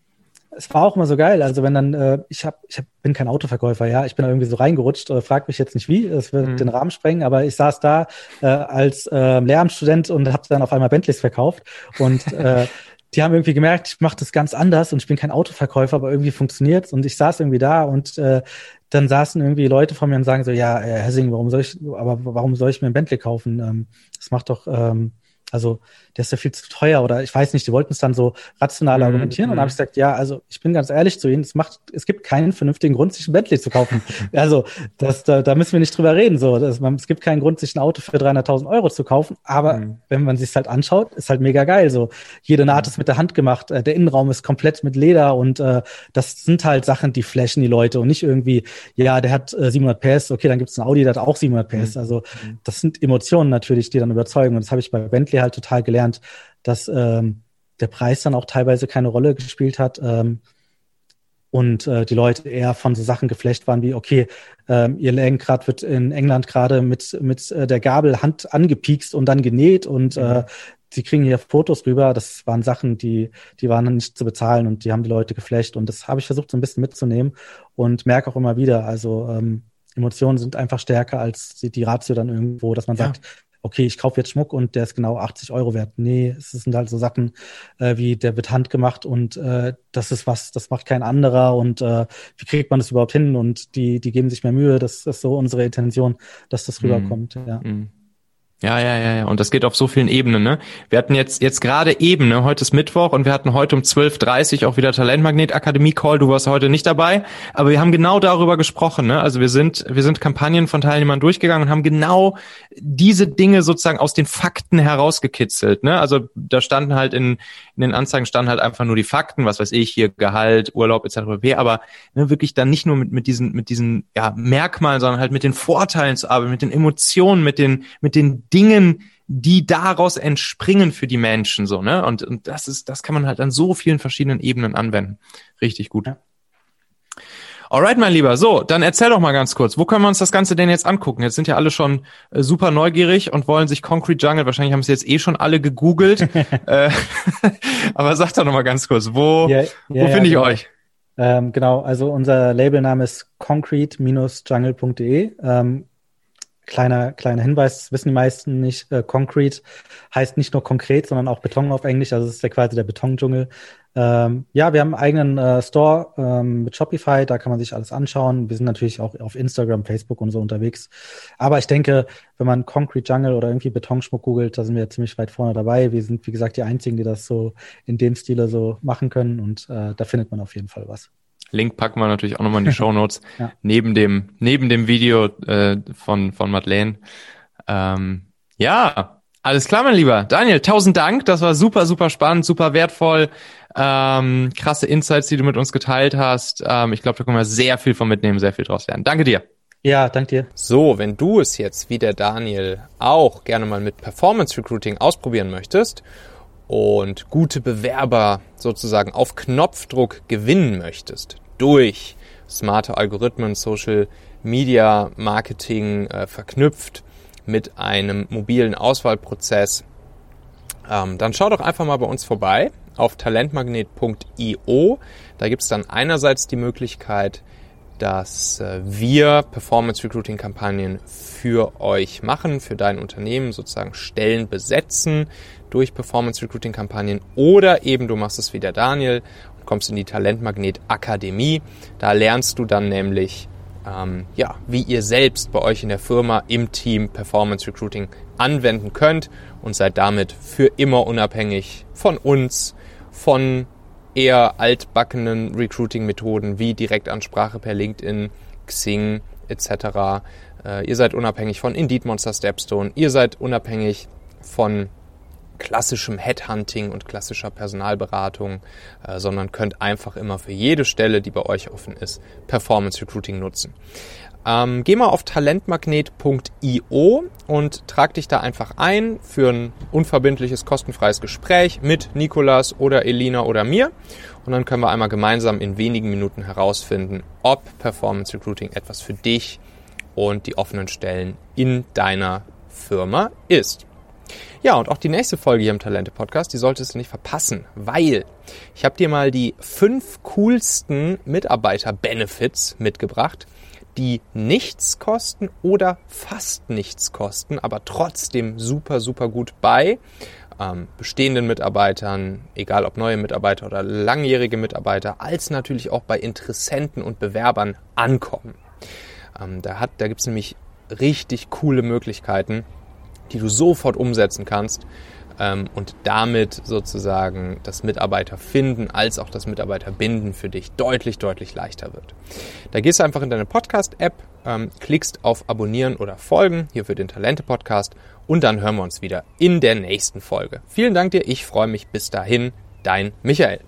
es war auch immer so geil. Also wenn dann, äh, ich hab, ich hab, bin kein Autoverkäufer, ja, ich bin da irgendwie so reingerutscht, äh, frag mich jetzt nicht wie, es wird mhm. den Rahmen sprengen, aber ich saß da äh, als äh, Lehramtsstudent und habe dann auf einmal Bentleys verkauft und äh, die haben irgendwie gemerkt, ich mache das ganz anders und ich bin kein Autoverkäufer, aber irgendwie funktioniert's und ich saß irgendwie da und äh, dann saßen irgendwie Leute vor mir und sagen so, ja, Herr Hessing, warum soll ich, aber warum soll ich mir ein Bentley kaufen? Ähm, das macht doch ähm, also der ist ja viel zu teuer oder ich weiß nicht, die wollten es dann so rational mhm. argumentieren und dann habe ich gesagt, ja, also ich bin ganz ehrlich zu Ihnen, es macht, es gibt keinen vernünftigen Grund, sich ein Bentley zu kaufen. also das, da, da müssen wir nicht drüber reden. So, das, man, es gibt keinen Grund, sich ein Auto für 300.000 Euro zu kaufen, aber mhm. wenn man sich halt anschaut, ist halt mega geil. So jede Naht ist mit der Hand gemacht, äh, der Innenraum ist komplett mit Leder und äh, das sind halt Sachen, die flashen die Leute und nicht irgendwie, ja, der hat äh, 700 PS, okay, dann gibt es einen Audi, der hat auch 700 PS. Mhm. Also mhm. das sind Emotionen natürlich, die dann überzeugen und das habe ich bei Bentley halt total gelernt dass ähm, der Preis dann auch teilweise keine Rolle gespielt hat. Ähm, und äh, die Leute eher von so Sachen geflecht waren wie, okay, ähm, ihr Lenkrad wird in England gerade mit, mit äh, der Gabel Hand angepiekst und dann genäht und mhm. äh, sie kriegen hier Fotos rüber. Das waren Sachen, die, die waren nicht zu bezahlen und die haben die Leute geflecht. Und das habe ich versucht, so ein bisschen mitzunehmen und merke auch immer wieder, also ähm, Emotionen sind einfach stärker als die, die Ratio dann irgendwo, dass man ja. sagt, okay, ich kaufe jetzt Schmuck und der ist genau 80 Euro wert. Nee, es sind halt so Sachen äh, wie, der wird handgemacht und äh, das ist was, das macht kein anderer und äh, wie kriegt man das überhaupt hin? Und die, die geben sich mehr Mühe, das ist so unsere Intention, dass das mhm. rüberkommt. Mm. Ja. Mm. Ja, ja, ja, ja. Und das geht auf so vielen Ebenen, ne? Wir hatten jetzt, jetzt gerade eben, ne? Heute ist Mittwoch und wir hatten heute um 12.30 Uhr auch wieder Talentmagnet Akademie Call. Du warst heute nicht dabei. Aber wir haben genau darüber gesprochen, ne? Also wir sind, wir sind Kampagnen von Teilnehmern durchgegangen und haben genau diese Dinge sozusagen aus den Fakten herausgekitzelt, ne? Also da standen halt in, in den Anzeigen standen halt einfach nur die Fakten, was weiß ich, hier Gehalt, Urlaub, etc. Aber ne, wirklich dann nicht nur mit, mit diesen, mit diesen, ja, Merkmalen, sondern halt mit den Vorteilen zu arbeiten, mit den Emotionen, mit den, mit den Dingen, die daraus entspringen für die Menschen, so, ne? Und, und das ist, das kann man halt an so vielen verschiedenen Ebenen anwenden. Richtig gut. Ja. Alright, mein Lieber. So, dann erzähl doch mal ganz kurz, wo können wir uns das Ganze denn jetzt angucken? Jetzt sind ja alle schon äh, super neugierig und wollen sich Concrete Jungle, wahrscheinlich haben sie jetzt eh schon alle gegoogelt. äh, aber sag doch noch mal ganz kurz, wo, ja, ja, wo finde ich genau. euch? Ähm, genau, also unser Labelname ist concrete-jungle.de. Ähm, kleiner, kleiner Hinweis, wissen die meisten nicht. Äh, Concrete heißt nicht nur konkret, sondern auch Beton auf Englisch. Also es ist ja quasi der Betondschungel. Ähm, ja, wir haben einen eigenen äh, Store ähm, mit Shopify, da kann man sich alles anschauen. Wir sind natürlich auch auf Instagram, Facebook und so unterwegs. Aber ich denke, wenn man Concrete Jungle oder irgendwie Betonschmuck googelt, da sind wir ziemlich weit vorne dabei. Wir sind, wie gesagt, die einzigen, die das so in dem Stile so machen können und äh, da findet man auf jeden Fall was. Link packen wir natürlich auch nochmal in die Show Notes ja. neben dem neben dem Video äh, von von Madeleine. Ähm, ja, alles klar, mein Lieber. Daniel, tausend Dank. Das war super, super spannend, super wertvoll. Ähm, krasse Insights, die du mit uns geteilt hast. Ähm, ich glaube, da können wir sehr viel von mitnehmen, sehr viel draus lernen. Danke dir. Ja, danke dir. So, wenn du es jetzt wie der Daniel auch gerne mal mit Performance Recruiting ausprobieren möchtest und gute Bewerber sozusagen auf Knopfdruck gewinnen möchtest durch smarte Algorithmen, Social Media Marketing äh, verknüpft mit einem mobilen Auswahlprozess, ähm, dann schau doch einfach mal bei uns vorbei auf talentmagnet.io. Da gibt es dann einerseits die Möglichkeit, dass äh, wir Performance Recruiting Kampagnen für euch machen, für dein Unternehmen sozusagen Stellen besetzen durch Performance Recruiting Kampagnen oder eben du machst es wie der Daniel und kommst in die Talentmagnet Akademie. Da lernst du dann nämlich ähm, ja, wie ihr selbst bei euch in der Firma im Team Performance Recruiting anwenden könnt und seid damit für immer unabhängig von uns, von eher altbackenen Recruiting-Methoden wie Direktansprache per LinkedIn, Xing etc. Äh, ihr seid unabhängig von Indeed Monster Stepstone, ihr seid unabhängig von klassischem Headhunting und klassischer Personalberatung, äh, sondern könnt einfach immer für jede Stelle, die bei euch offen ist, Performance Recruiting nutzen. Ähm, geh mal auf talentmagnet.io und trag dich da einfach ein für ein unverbindliches, kostenfreies Gespräch mit Nikolas oder Elina oder mir. Und dann können wir einmal gemeinsam in wenigen Minuten herausfinden, ob Performance Recruiting etwas für dich und die offenen Stellen in deiner Firma ist. Ja, und auch die nächste Folge hier im Talente Podcast, die solltest du nicht verpassen, weil ich habe dir mal die fünf coolsten Mitarbeiter-Benefits mitgebracht, die nichts kosten oder fast nichts kosten, aber trotzdem super, super gut bei ähm, bestehenden Mitarbeitern, egal ob neue Mitarbeiter oder langjährige Mitarbeiter, als natürlich auch bei Interessenten und Bewerbern ankommen. Ähm, da da gibt es nämlich richtig coole Möglichkeiten, die du sofort umsetzen kannst ähm, und damit sozusagen das Mitarbeiter finden als auch das Mitarbeiter binden für dich deutlich, deutlich leichter wird. Da gehst du einfach in deine Podcast-App, ähm, klickst auf Abonnieren oder Folgen hier für den Talente-Podcast und dann hören wir uns wieder in der nächsten Folge. Vielen Dank dir, ich freue mich bis dahin, dein Michael.